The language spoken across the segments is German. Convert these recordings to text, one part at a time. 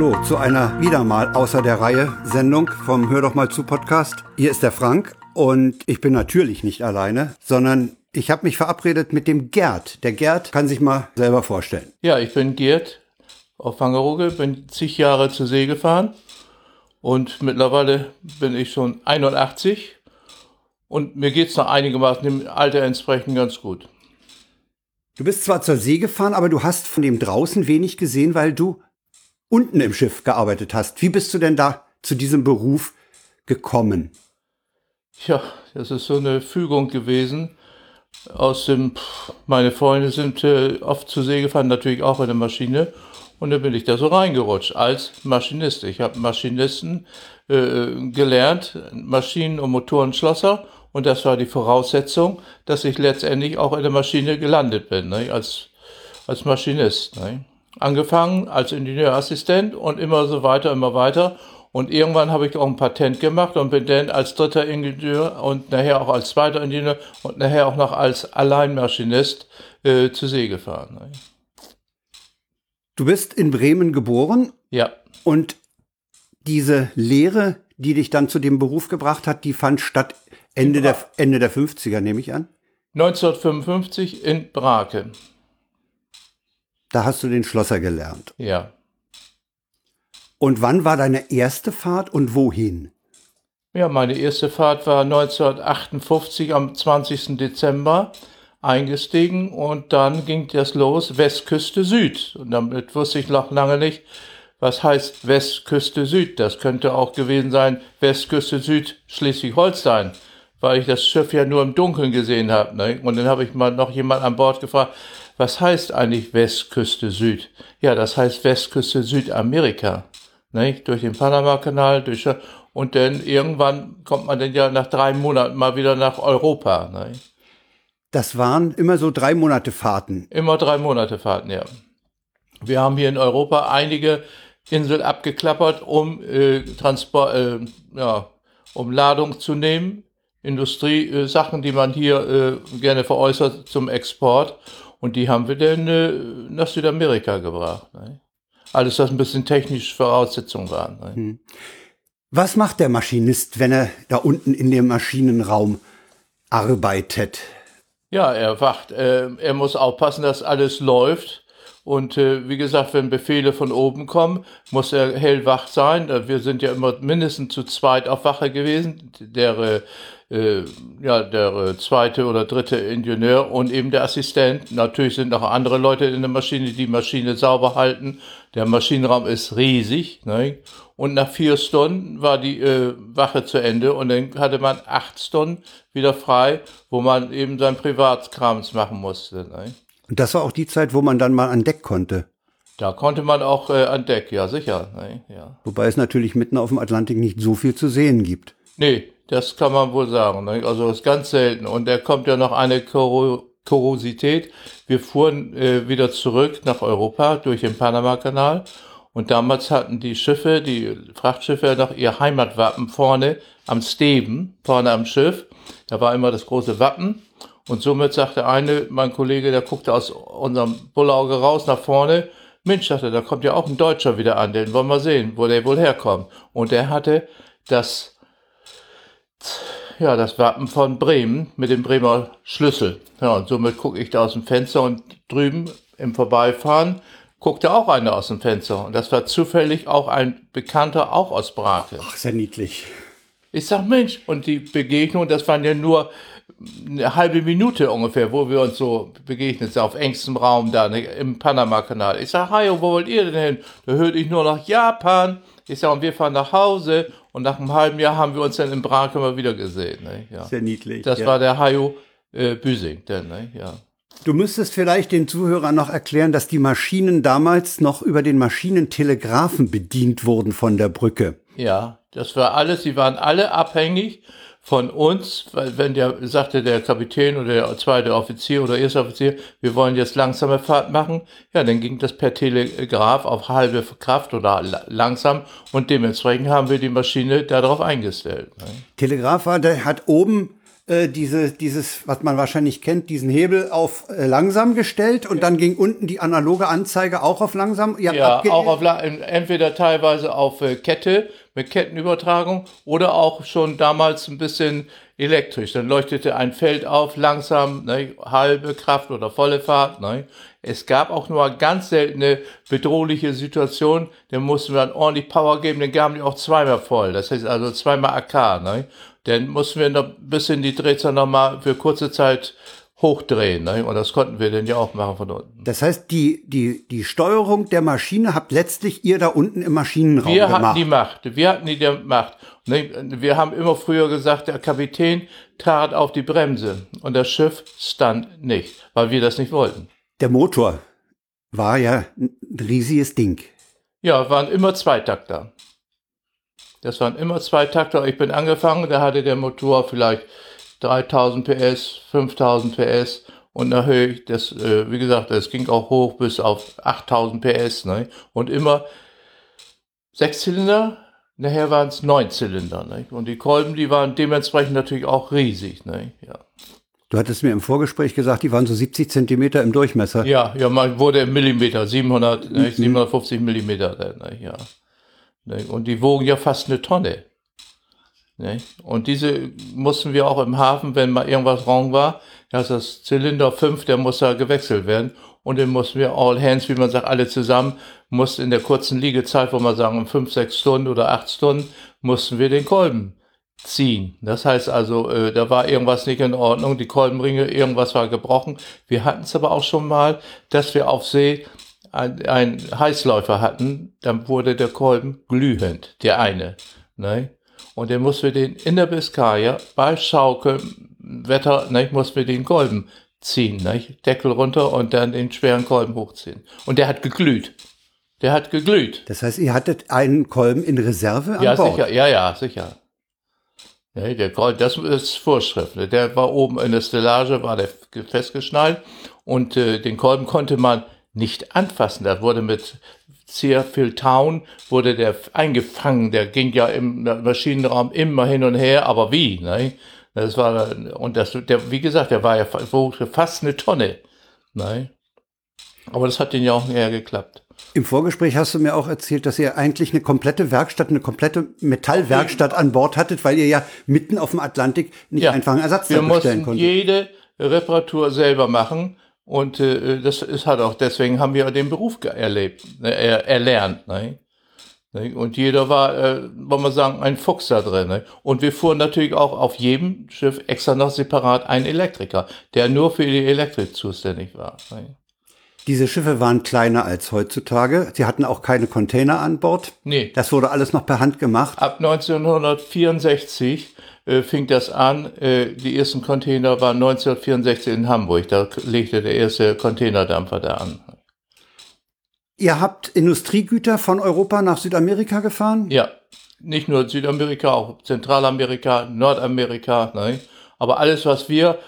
Hallo zu einer wieder mal außer der Reihe Sendung vom Hör doch mal zu Podcast. Hier ist der Frank und ich bin natürlich nicht alleine, sondern ich habe mich verabredet mit dem Gerd. Der Gerd kann sich mal selber vorstellen. Ja, ich bin Gerd auf Wangerooge, bin zig Jahre zur See gefahren und mittlerweile bin ich schon 81 und mir geht's noch einigermaßen dem Alter entsprechend ganz gut. Du bist zwar zur See gefahren, aber du hast von dem draußen wenig gesehen, weil du unten im Schiff gearbeitet hast. Wie bist du denn da zu diesem Beruf gekommen? Ja, das ist so eine Fügung gewesen. Aus dem, pff, meine Freunde sind äh, oft zur See gefahren, natürlich auch in der Maschine. Und dann bin ich da so reingerutscht als Maschinist. Ich habe Maschinisten äh, gelernt, Maschinen- und Motorenschlosser. Und das war die Voraussetzung, dass ich letztendlich auch in der Maschine gelandet bin, ne, als, als Maschinist. Ne. Angefangen als Ingenieurassistent und immer so weiter, immer weiter. Und irgendwann habe ich auch ein Patent gemacht und bin dann als dritter Ingenieur und nachher auch als zweiter Ingenieur und nachher auch noch als Alleinmaschinist äh, zur See gefahren. Ne. Du bist in Bremen geboren Ja, und diese Lehre, die dich dann zu dem Beruf gebracht hat, die fand statt Ende der, Ende der 50er, nehme ich an. 1955 in Brake. Da hast du den Schlosser gelernt. Ja. Und wann war deine erste Fahrt und wohin? Ja, meine erste Fahrt war 1958 am 20. Dezember eingestiegen und dann ging das los Westküste Süd. Und damit wusste ich noch lange nicht, was heißt Westküste Süd. Das könnte auch gewesen sein Westküste Süd Schleswig-Holstein, weil ich das Schiff ja nur im Dunkeln gesehen habe. Ne? Und dann habe ich mal noch jemand an Bord gefragt, was heißt eigentlich Westküste Süd? Ja, das heißt Westküste Südamerika. Ne? Durch den Panama-Kanal, durch und dann irgendwann kommt man dann ja nach drei Monaten mal wieder nach Europa. Ne? Das waren immer so drei Monate Fahrten. Immer drei Monate Fahrten, ja. Wir haben hier in Europa einige Inseln abgeklappert, um äh, Transport, äh, ja, um Ladung zu nehmen, Industriesachen, äh, Sachen, die man hier äh, gerne veräußert zum Export. Und die haben wir dann äh, nach Südamerika gebracht. Ne? Alles, was ein bisschen technische Voraussetzungen waren. Ne? Was macht der Maschinist, wenn er da unten in dem Maschinenraum arbeitet? Ja, er wacht. Äh, er muss aufpassen, dass alles läuft. Und äh, wie gesagt, wenn Befehle von oben kommen, muss er hellwach sein. Äh, Wir sind ja immer mindestens zu zweit auf Wache gewesen. Der, äh, ja, der äh, zweite oder dritte Ingenieur und eben der Assistent. Natürlich sind noch andere Leute in der Maschine, die die Maschine sauber halten. Der Maschinenraum ist riesig. Ne? Und nach vier Stunden war die äh, Wache zu Ende und dann hatte man acht Stunden wieder frei, wo man eben sein Privatkrams machen musste. Ne? Und das war auch die Zeit, wo man dann mal an Deck konnte. Da konnte man auch äh, an Deck, ja sicher. Ne? Ja. Wobei es natürlich mitten auf dem Atlantik nicht so viel zu sehen gibt. Nee, das kann man wohl sagen. Ne? Also ist ganz selten. Und da kommt ja noch eine Koro Korosität. Wir fuhren äh, wieder zurück nach Europa durch den Panama-Kanal. Und damals hatten die Schiffe, die Frachtschiffe noch ihr Heimatwappen vorne am Steven, vorne am Schiff. Da war immer das große Wappen. Und somit sagte eine, mein Kollege, der guckte aus unserem Bullauge raus nach vorne. Mensch, sagte, da kommt ja auch ein Deutscher wieder an, den wollen wir sehen, wo der wohl herkommt. Und der hatte das ja, das Wappen von Bremen mit dem Bremer Schlüssel. Ja, und somit gucke ich da aus dem Fenster und drüben im Vorbeifahren guckte auch einer aus dem Fenster. Und das war zufällig auch ein Bekannter, auch aus Brake. Ach, sehr niedlich. Ich sag, Mensch, und die Begegnung, das waren ja nur eine halbe Minute ungefähr, wo wir uns so begegnet sind, auf engstem Raum da ne, im Panama-Kanal. Ich sag, hi, wo wollt ihr denn hin? Da hörte ich nur noch Japan. Ich sag, und wir fahren nach Hause. Und nach einem halben Jahr haben wir uns dann in Brake mal wieder gesehen. Ne? Ja. Sehr niedlich. Das ja. war der Hajo äh, Büsing, denn, ne? ja. Du müsstest vielleicht den Zuhörern noch erklären, dass die Maschinen damals noch über den Maschinentelegraphen bedient wurden von der Brücke. Ja, das war alles, sie waren alle abhängig von uns, weil wenn der sagte der Kapitän oder der zweite Offizier oder erste Offizier, wir wollen jetzt langsame Fahrt machen, ja, dann ging das per Telegraph auf halbe Kraft oder la- langsam und dementsprechend haben wir die Maschine darauf eingestellt. Ne? Telegraph war, der hat oben äh, diese, dieses, was man wahrscheinlich kennt, diesen Hebel auf äh, langsam gestellt und dann ging unten die analoge Anzeige auch auf langsam. Ja, auch auf entweder teilweise auf äh, Kette mit Kettenübertragung oder auch schon damals ein bisschen elektrisch. Dann leuchtete ein Feld auf, langsam, ne, halbe Kraft oder volle Fahrt. Ne. Es gab auch nur ganz seltene bedrohliche Situationen, da mussten wir dann ordentlich Power geben, dann gaben die auch zweimal voll. Das heißt also zweimal AK. Ne. Dann mussten wir noch ein bisschen die Drehzahl nochmal für kurze Zeit hochdrehen. Ne? Und das konnten wir dann ja auch machen von unten. Das heißt, die, die, die Steuerung der Maschine habt letztlich ihr da unten im Maschinenraum wir gemacht. Wir hatten die Macht. Wir hatten die Macht. Ne? Wir haben immer früher gesagt, der Kapitän trat auf die Bremse und das Schiff stand nicht, weil wir das nicht wollten. Der Motor war ja ein riesiges Ding. Ja, waren immer Zweitakter. Das waren immer Zweitakter. Ich bin angefangen, da hatte der Motor vielleicht 3000 PS, 5000 PS und nachher, das, äh, wie gesagt, das ging auch hoch bis auf 8000 PS, ne? Und immer Sechszylinder, nachher waren es Neunzylinder, ne? Und die Kolben, die waren dementsprechend natürlich auch riesig, ne? Ja. Du hattest mir im Vorgespräch gesagt, die waren so 70 Zentimeter im Durchmesser. Ja, ja, man wurde im Millimeter, 700, ne, 750 mhm. Millimeter, ne, ja. Ne? Und die wogen ja fast eine Tonne. Ne? Und diese mussten wir auch im Hafen, wenn mal irgendwas wrong war, dass das Zylinder 5, der muss da gewechselt werden. Und dann mussten wir all hands, wie man sagt, alle zusammen, mussten in der kurzen Liegezeit, wo man sagen, um 5, 6 Stunden oder 8 Stunden, mussten wir den Kolben ziehen. Das heißt also, äh, da war irgendwas nicht in Ordnung, die Kolbenringe, irgendwas war gebrochen. Wir hatten es aber auch schon mal, dass wir auf See einen Heißläufer hatten, dann wurde der Kolben glühend, der eine. Ne? Und dann mussten wir den in der Biskaya bei Schaukel, Wetter, ne, mussten wir den Kolben ziehen, ne? Deckel runter und dann den schweren Kolben hochziehen. Und der hat geglüht. Der hat geglüht. Das heißt, ihr hattet einen Kolben in Reserve an ja, Bord? Sicher, ja, ja, sicher. Ja, der Kolben, das ist Vorschrift. Ne? Der war oben in der Stellage, war der festgeschnallt und äh, den Kolben konnte man nicht anfassen. Da wurde mit sehr viel Town, wurde der eingefangen. Der ging ja im Maschinenraum immer hin und her, aber wie? Ne? Das war, und das, der, wie gesagt, der war ja fast eine Tonne. Ne? Aber das hat den ja auch eher geklappt. Im Vorgespräch hast du mir auch erzählt, dass ihr eigentlich eine komplette Werkstatt, eine komplette Metallwerkstatt an Bord hattet, weil ihr ja mitten auf dem Atlantik nicht ja, einfach einen Ersatz bestellen konntet. Wir mussten jede Reparatur selber machen und äh, das ist halt auch, deswegen haben wir den Beruf erlebt, er, erlernt. Ne? ne? Und jeder war, äh, wollen wir sagen, ein Fuchs da drin. Ne? Und wir fuhren natürlich auch auf jedem Schiff extra noch separat einen Elektriker, der nur für die Elektrik zuständig war. Ne? Diese Schiffe waren kleiner als heutzutage. Sie hatten auch keine Container an Bord. Nee. Das wurde alles noch per Hand gemacht. Ab 1964 äh, fing das an. Äh, die ersten Container waren 1964 in Hamburg. Da legte der erste Containerdampfer da an. Ihr habt Industriegüter von Europa nach Südamerika gefahren? Ja, nicht nur Südamerika, auch Zentralamerika, Nordamerika. Ne? Aber alles, was wir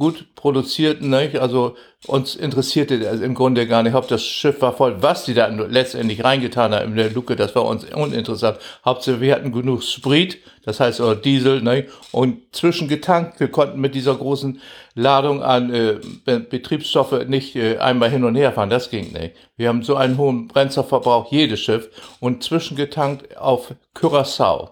gut produzierten, nicht? also uns interessierte das im Grunde gar nicht, ob das Schiff war voll, was die da letztendlich reingetan haben in der Luke, das war uns uninteressant. Hauptsache wir hatten genug Sprit, das heißt oder Diesel, nicht? und zwischengetankt, wir konnten mit dieser großen Ladung an äh, Betriebsstoffe nicht äh, einmal hin und her fahren, das ging nicht. Wir haben so einen hohen Brennstoffverbrauch, jedes Schiff, und zwischengetankt auf Curaçao.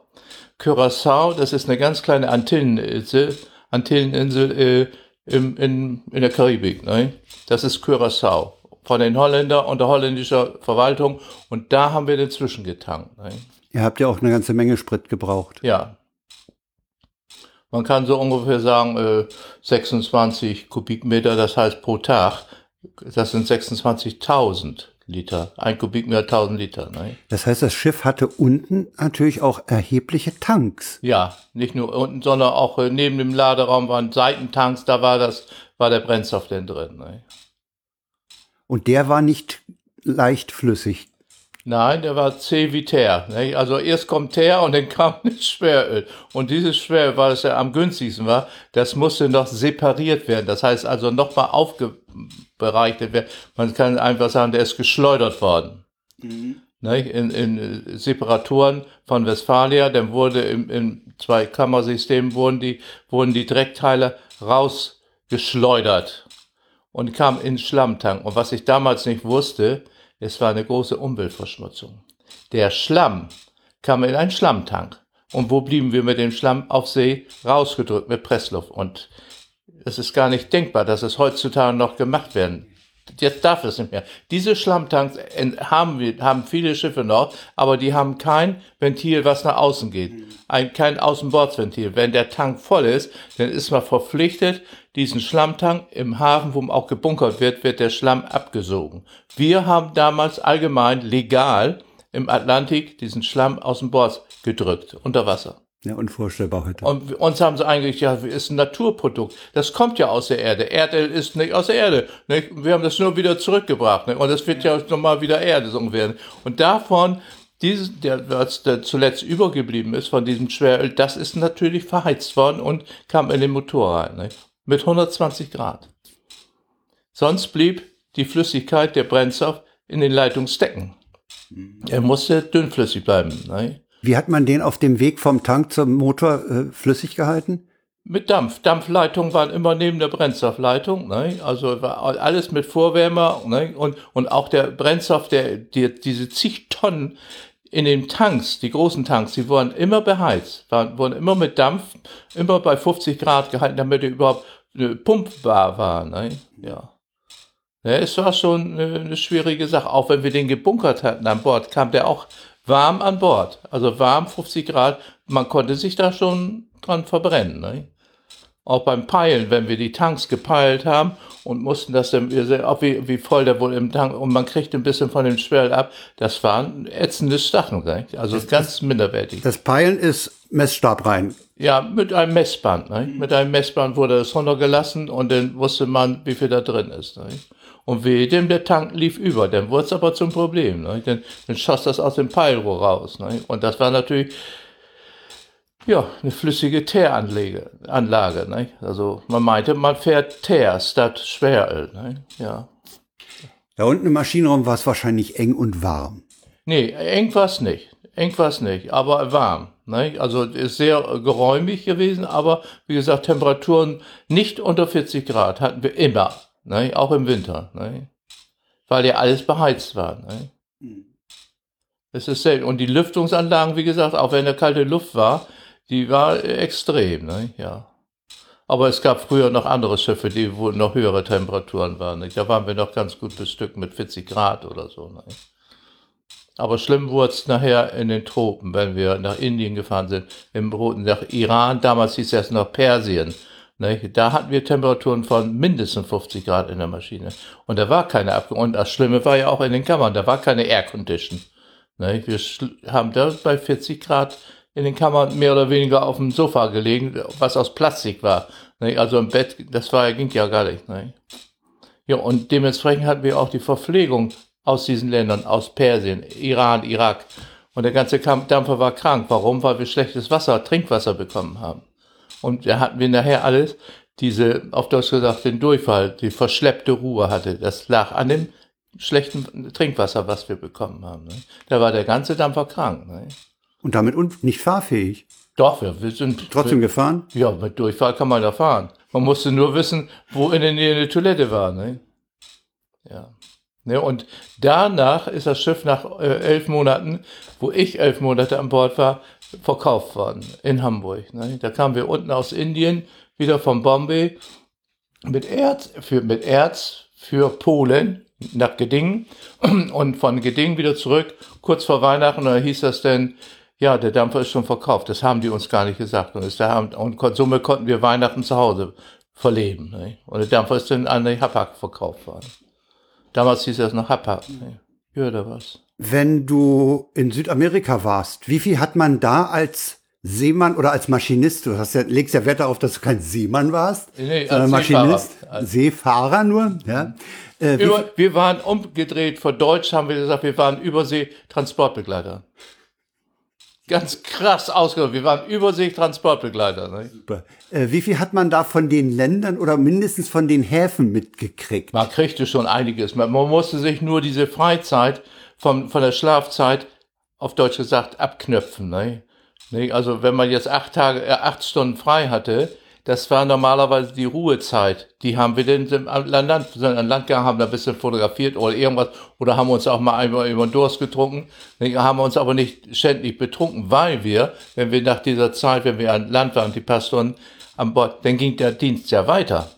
Curaçao, das ist eine ganz kleine Antilleninsel, Antilleninsel, äh, im, in, in der Karibik. Ne? Das ist Curaçao von den Holländern und der holländischen Verwaltung. Und da haben wir den zwischengetankt. Ne? Ihr habt ja auch eine ganze Menge Sprit gebraucht. Ja. Man kann so ungefähr sagen, äh, 26 Kubikmeter, das heißt pro Tag, das sind 26.000 Liter. Ein Kubikmeter 1000 Liter. Ne? Das heißt, das Schiff hatte unten natürlich auch erhebliche Tanks. Ja, nicht nur unten, sondern auch äh, neben dem Laderaum waren Seitentanks, da war das, war der Brennstoff denn drin. Ne? Und der war nicht leicht flüssig. Nein, der war C wie Teer. Ne? Also erst kommt Teer und dann kam das Schweröl. Und dieses Schweröl, weil es ja am günstigsten war, das musste noch separiert werden. Das heißt also nochmal aufge bereichert werden. Man kann einfach sagen, der ist geschleudert worden. Mhm. in, in Separatoren von Westfalia, dann wurde im, im Zweikammersystem wurden die, wurden die Dreckteile rausgeschleudert und kamen in den Schlammtank. Und was ich damals nicht wusste, es war eine große Umweltverschmutzung. Der Schlamm kam in einen Schlammtank. Und wo blieben wir mit dem Schlamm auf See? Rausgedrückt mit Pressluft. Und es ist gar nicht denkbar, dass es heutzutage noch gemacht werden. Jetzt darf es nicht mehr. Diese Schlammtanks haben wir, haben viele Schiffe noch, aber die haben kein Ventil, was nach außen geht. Ein, kein Außenbordsventil. Wenn der Tank voll ist, dann ist man verpflichtet, diesen Schlammtank im Hafen, wo auch gebunkert wird, wird der Schlamm abgesogen. Wir haben damals allgemein legal im Atlantik diesen Schlamm aus dem Bord gedrückt, unter Wasser. Ja, unvorstellbar heute. Und uns haben sie eigentlich, ja, ist ein Naturprodukt. Das kommt ja aus der Erde. Erdöl ist nicht aus der Erde. Nicht? Wir haben das nur wieder zurückgebracht. Nicht? Und das wird ja, ja nochmal wieder Erde so werden. Und davon, dieses, der, was der zuletzt übergeblieben ist von diesem Schweröl, das ist natürlich verheizt worden und kam in den Motor rein. Nicht? Mit 120 Grad. Sonst blieb die Flüssigkeit, der Brennstoff, in den Leitungsdecken. Mhm. Er musste dünnflüssig bleiben. Nicht? Wie hat man den auf dem Weg vom Tank zum Motor äh, flüssig gehalten? Mit Dampf. Dampfleitungen waren immer neben der Brennstoffleitung. Ne? Also war alles mit Vorwärmer. Ne? Und, und auch der Brennstoff, der, die, diese zig Tonnen in den Tanks, die großen Tanks, die wurden immer beheizt, waren, wurden immer mit Dampf, immer bei 50 Grad gehalten, damit die überhaupt äh, pumpbar war. Ne? Ja. ja. Es war schon eine, eine schwierige Sache. Auch wenn wir den gebunkert hatten an Bord, kam der auch warm an Bord. Also warm 50 Grad. Man konnte sich da schon dran verbrennen. Ne? Auch beim Peilen, wenn wir die Tanks gepeilt haben und mussten das dann, auch wie, wie voll der wohl im Tank, und man kriegt ein bisschen von dem Schwell ab, das waren ätzende Sachen, ne? also das, ganz das, minderwertig. Das Peilen ist Messstab rein. Ja, mit einem Messband. Ne? Mit einem Messband wurde es runtergelassen und dann wusste man, wie viel da drin ist. Ne? Und wehe dem, der Tank lief über, dann wurde es aber zum Problem. Ne? Dann, dann schoss das aus dem Peilrohr raus. Ne? Und das war natürlich ja, eine flüssige Teeranlage. Anlage, ne? Also man meinte, man fährt Teer statt Schweröl. Ne? Ja. Da unten im Maschinenraum war es wahrscheinlich eng und warm. Nee, eng war es nicht. Eng war es nicht, aber warm. Ne? Also ist sehr geräumig gewesen, aber wie gesagt, Temperaturen nicht unter 40 Grad hatten wir immer ne? auch im Winter, ne? weil ja alles beheizt war. Ne? Es ist selten. Und die Lüftungsanlagen, wie gesagt, auch wenn da kalte Luft war, die war extrem, ne? ja. Aber es gab früher noch andere Schiffe, die wo noch höhere Temperaturen waren. Ne? Da waren wir noch ganz gut bestückt mit 40 Grad oder so. Ne? Aber schlimm wurde es nachher in den Tropen, wenn wir nach Indien gefahren sind, im Roten, nach Iran, damals hieß es noch Persien. Ne? Da hatten wir Temperaturen von mindestens 50 Grad in der Maschine. Und da war keine Abkühlung. Und das Schlimme war ja auch in den Kammern, da war keine Air Condition. Ne? Wir haben da bei 40 Grad in den Kammern mehr oder weniger auf dem Sofa gelegen, was aus Plastik war. Ne? Also im Bett, das war, ging ja gar nicht. Ja, und dementsprechend hatten wir auch die Verpflegung aus diesen Ländern, aus Persien, Iran, Irak. Und der ganze Dampfer war krank. Warum? Weil wir schlechtes Wasser, Trinkwasser bekommen haben. Und da hatten wir nachher alles, diese, auf Deutsch gesagt, den Durchfall, die verschleppte Ruhe hatte. Das lag an dem schlechten Trinkwasser, was wir bekommen haben. Ne? Da war der ganze Dampfer krank. Ne? Und damit nicht fahrfähig? Doch, wir, wir sind. Trotzdem wir, gefahren? Ja, mit Durchfall kann man da fahren. Man musste nur wissen, wo in der Nähe eine Toilette war. Ne? Ne, und danach ist das Schiff nach äh, elf Monaten, wo ich elf Monate an Bord war, verkauft worden in Hamburg. Ne? Da kamen wir unten aus Indien, wieder von Bombay, mit Erz, für, mit Erz für Polen nach Gedingen und von Gedingen wieder zurück, kurz vor Weihnachten, da hieß das denn, ja, der Dampfer ist schon verkauft. Das haben die uns gar nicht gesagt. Und, ist da, und somit konnten wir Weihnachten zu Hause verleben. Ne? Und der Dampfer ist dann an die Hapag verkauft worden. Damals hieß das noch Hapag. Ne? Ja, da was. Wenn du in Südamerika warst, wie viel hat man da als Seemann oder als Maschinist, du hast ja, legst ja Wert darauf, dass du kein Seemann warst, nee, als Maschinist, Seefahrer, Seefahrer nur, ja. Äh, Über, wir waren umgedreht, vor Deutsch haben wir gesagt, wir waren Übersee-Transportbegleiter. Ganz krass ausgedrückt. Wir waren Übersee-Transportbegleiter. Ne? Super. Äh, wie viel hat man da von den Ländern oder mindestens von den Häfen mitgekriegt? Man kriegte schon einiges. Man, man musste sich nur diese Freizeit von, von der Schlafzeit, auf Deutsch gesagt, abknöpfen. Ne? Ne? Also wenn man jetzt acht Tage, äh, acht Stunden frei hatte, das war normalerweise die Ruhezeit. Die haben wir denn an Land, sind an Land gegangen, haben da ein bisschen fotografiert oder irgendwas oder haben uns auch mal einmal über den Durst getrunken. Haben uns aber nicht ständig betrunken, weil wir, wenn wir nach dieser Zeit, wenn wir an Land waren, die paar Stunden an Bord, dann ging der Dienst ja weiter.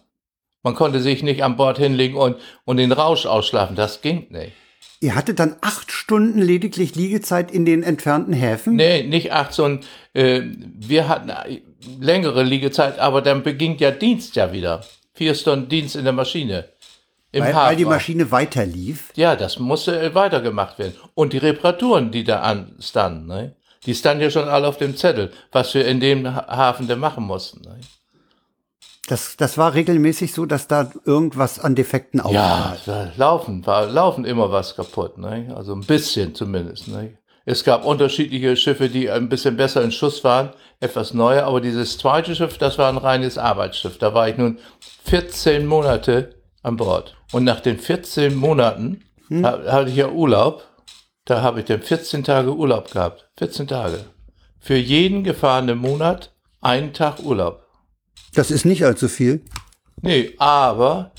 Man konnte sich nicht an Bord hinlegen und, und den Rausch ausschlafen. Das ging nicht. Ihr hattet dann acht Stunden lediglich Liegezeit in den entfernten Häfen? Nee, nicht acht, sondern äh, wir hatten längere Liegezeit, aber dann beging der Dienst ja wieder. Vier Stunden Dienst in der Maschine. Im weil, weil die Maschine weiter lief? Ja, das musste weitergemacht werden. Und die Reparaturen, die da anstanden, ne? die standen ja schon alle auf dem Zettel, was wir in dem Hafen da machen mussten. Ne? Das, das war regelmäßig so, dass da irgendwas an Defekten auftrat. Ja, laufen, war laufen immer was kaputt, ne? Also ein bisschen zumindest, ne? Es gab unterschiedliche Schiffe, die ein bisschen besser in Schuss waren, etwas neuer, aber dieses zweite Schiff, das war ein reines Arbeitsschiff. Da war ich nun 14 Monate an Bord. Und nach den 14 Monaten hm. hatte ich ja Urlaub. Da habe ich dann 14 Tage Urlaub gehabt. 14 Tage. Für jeden gefahrenen Monat einen Tag Urlaub. Das ist nicht allzu viel. Nee, aber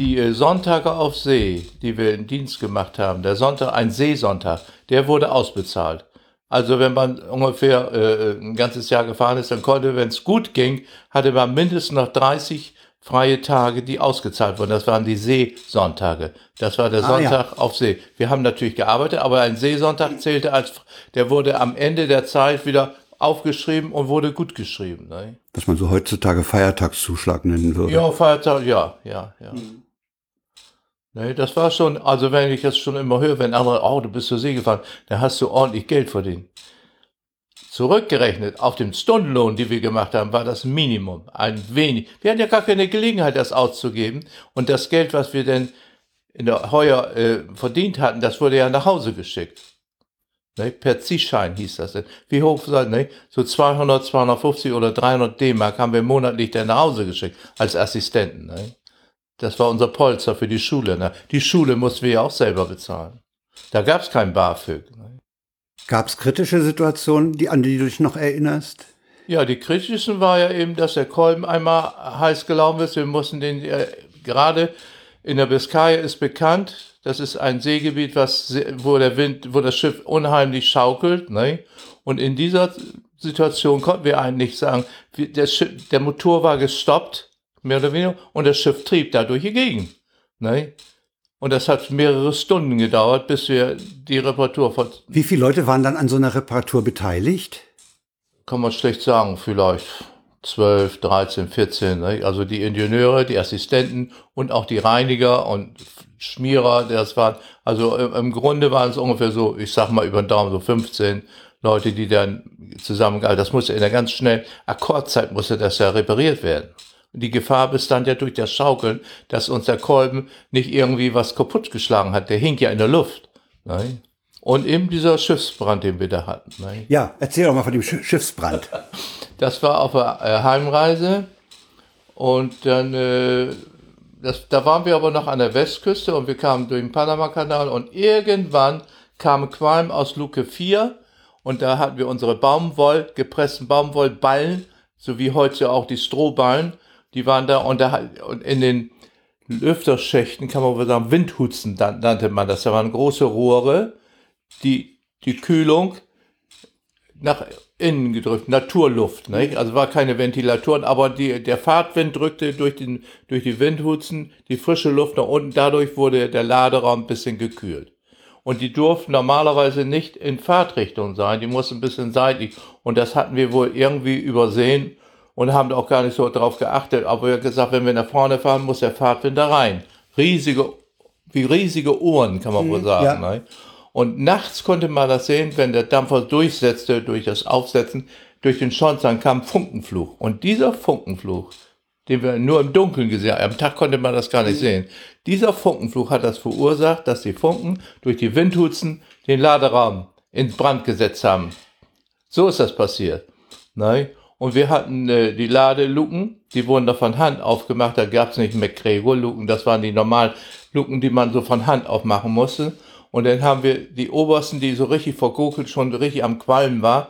die äh, Sonntage auf See, die wir in Dienst gemacht haben, der Sonntag, ein Seesonntag, der wurde ausbezahlt. Also wenn man ungefähr äh, ein ganzes Jahr gefahren ist, dann konnte, wenn es gut ging, hatte man mindestens noch 30 freie Tage, die ausgezahlt wurden. Das waren die Seesonntage. Das war der ah, Sonntag ja. auf See. Wir haben natürlich gearbeitet, aber ein Seesonntag zählte als, der wurde am Ende der Zeit wieder aufgeschrieben und wurde gut geschrieben. Ne? Was man so heutzutage Feiertagszuschlag nennen würde. Ja, Feiertag, ja, ja, ja. Mhm. Ne, das war schon, also wenn ich das schon immer höre, wenn andere, oh, du bist zur See gefahren, dann hast du ordentlich Geld verdient. Zurückgerechnet auf den Stundenlohn, die wir gemacht haben, war das Minimum. Ein wenig. Wir hatten ja gar keine Gelegenheit, das auszugeben. Und das Geld, was wir denn in der Heuer äh, verdient hatten, das wurde ja nach Hause geschickt. Ne? Per Ziehschein hieß das denn. Wie hoch war ne? So 200, 250 oder 300 D-Mark haben wir monatlich dann nach Hause geschickt als Assistenten. Ne? Das war unser Polster für die Schule. Ne? Die Schule mussten wir ja auch selber bezahlen. Da gab es kein BAföG. Ne? Gab es kritische Situationen, die, an die du dich noch erinnerst? Ja, die kritischsten war ja eben, dass der Kolben einmal heiß gelaufen ist. Wir mussten den äh, gerade in der Biskaya ist bekannt, das ist ein Seegebiet, was, wo der Wind, wo das Schiff unheimlich schaukelt, ne? Und in dieser Situation konnten wir eigentlich sagen, der, Schiff, der Motor war gestoppt, mehr oder weniger, und das Schiff trieb dadurch die Gegend, ne? Und das hat mehrere Stunden gedauert, bis wir die Reparatur von. Wie viele Leute waren dann an so einer Reparatur beteiligt? Kann man schlecht sagen, vielleicht 12, 13, 14. Ne? Also die Ingenieure, die Assistenten und auch die Reiniger und Schmierer, das waren, also im Grunde waren es ungefähr so, ich sag mal über den Daumen, so 15 Leute, die dann zusammen, das musste in der ganz schnellen Akkordzeit musste das ja repariert werden. Und die Gefahr bestand ja durch das Schaukeln, dass uns der Kolben nicht irgendwie was kaputt geschlagen hat. Der hing ja in der Luft. Nein. Und eben dieser Schiffsbrand, den wir da hatten. Nein. Ja, erzähl doch mal von dem Schiffsbrand. Das war auf der äh, Heimreise. Und dann äh, das, da waren wir aber noch an der Westküste und wir kamen durch den Panama-Kanal und irgendwann kam Qualm aus Luke 4 und da hatten wir unsere Baumwoll, gepressten Baumwollballen, so wie heute auch die Strohballen, die waren da und, da und in den Lüfterschächten kann man wohl sagen, Windhutzen nannte man das. Da waren große Rohre, die die Kühlung nach innen gedrückt, Naturluft. Nicht? Also war keine Ventilatoren, aber die, der Fahrtwind drückte durch, den, durch die Windhutzen die frische Luft nach unten. Dadurch wurde der Laderaum ein bisschen gekühlt. Und die durften normalerweise nicht in Fahrtrichtung sein, die mussten ein bisschen seitlich. Und das hatten wir wohl irgendwie übersehen und haben auch gar nicht so darauf geachtet. Aber wir haben gesagt, wenn wir nach vorne fahren, muss der Fahrtwind da rein. Riesige, wie riesige Ohren, kann man wohl mhm, sagen. Ja. Und nachts konnte man das sehen, wenn der Dampfer durchsetzte durch das Aufsetzen, durch den Schornstein kam Funkenfluch. Und dieser Funkenfluch, den wir nur im Dunkeln gesehen haben, am Tag konnte man das gar nicht sehen. Dieser Funkenfluch hat das verursacht, dass die Funken durch die Windhutzen den Laderaum in Brand gesetzt haben. So ist das passiert. Ne? Und wir hatten äh, die Ladeluken, die wurden da von Hand aufgemacht, da gab es nicht McGregor-Luken, das waren die normalen Luken, die man so von Hand aufmachen musste. Und dann haben wir die obersten, die so richtig vergokelt, schon richtig am Qualmen war,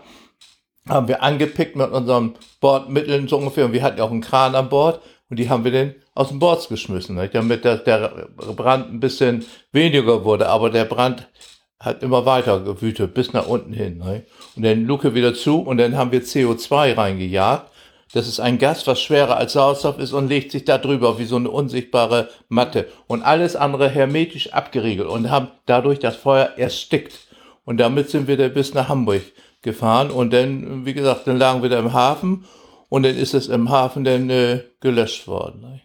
haben wir angepickt mit unseren Bordmitteln so ungefähr. Und wir hatten auch einen Kran an Bord. Und die haben wir dann aus dem Boards geschmissen, nicht? damit der, der Brand ein bisschen weniger wurde. Aber der Brand hat immer weiter gewütet, bis nach unten hin. Nicht? Und dann Luke wieder zu und dann haben wir CO2 reingejagt. Das ist ein Gas, was schwerer als Sauerstoff ist und legt sich da drüber wie so eine unsichtbare Matte. Und alles andere hermetisch abgeriegelt und haben dadurch das Feuer erstickt. Und damit sind wir dann bis nach Hamburg gefahren. Und dann, wie gesagt, dann lagen wir da im Hafen und dann ist es im Hafen dann äh, gelöscht worden. Ne?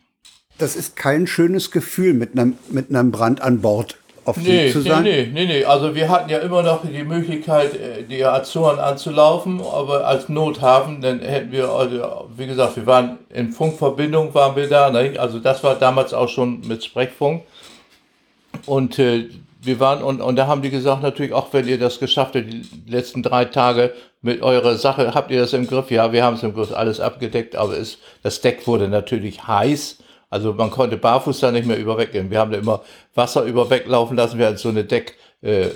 Das ist kein schönes Gefühl, mit einem, mit einem Brand an Bord auf nee, zu sein. Nee, nee, nee, also wir hatten ja immer noch die Möglichkeit, äh, die Azoren anzulaufen, aber als Nothafen, dann hätten wir, also, wie gesagt, wir waren in Funkverbindung, waren wir da, ne? also das war damals auch schon mit Sprechfunk und äh, wir waren, und, und da haben die gesagt, natürlich auch, wenn ihr das geschafft habt, die letzten drei Tage mit eurer Sache, habt ihr das im Griff? Ja, wir haben es im Griff, alles abgedeckt, aber es, das Deck wurde natürlich heiß. Also man konnte barfuß da nicht mehr überweggehen. Wir haben da immer Wasser überweglaufen lassen. Wir hatten so eine Deck, äh,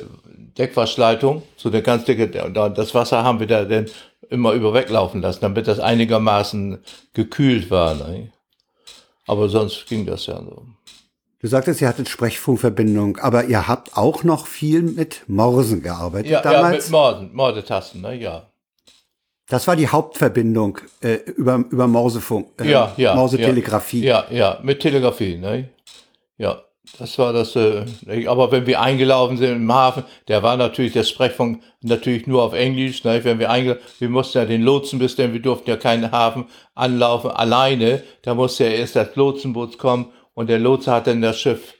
Deckwaschleitung, so eine ganz dicke, und das Wasser haben wir da dann immer überweglaufen lassen, damit das einigermaßen gekühlt war. Ne? Aber sonst ging das ja so. Du sagtest, ihr hattet Sprechfunkverbindung, aber ihr habt auch noch viel mit Morsen gearbeitet Ja, ja damals. mit Morden, Mordetasten, ne? ja. Das war die Hauptverbindung äh, über, über Morsefunk, äh, Ja, ja. Morsetelegrafie. Ja, ja, mit Telegrafie, ne? Ja, das war das. Äh, aber wenn wir eingelaufen sind im Hafen, der war natürlich der Sprechfunk natürlich nur auf Englisch. Ne? Wenn wir eingelaufen, wir mussten ja den Lotsen bis denn wir durften ja keinen Hafen anlaufen alleine. Da musste ja erst das Lotsenboot kommen und der Lotse hat dann das Schiff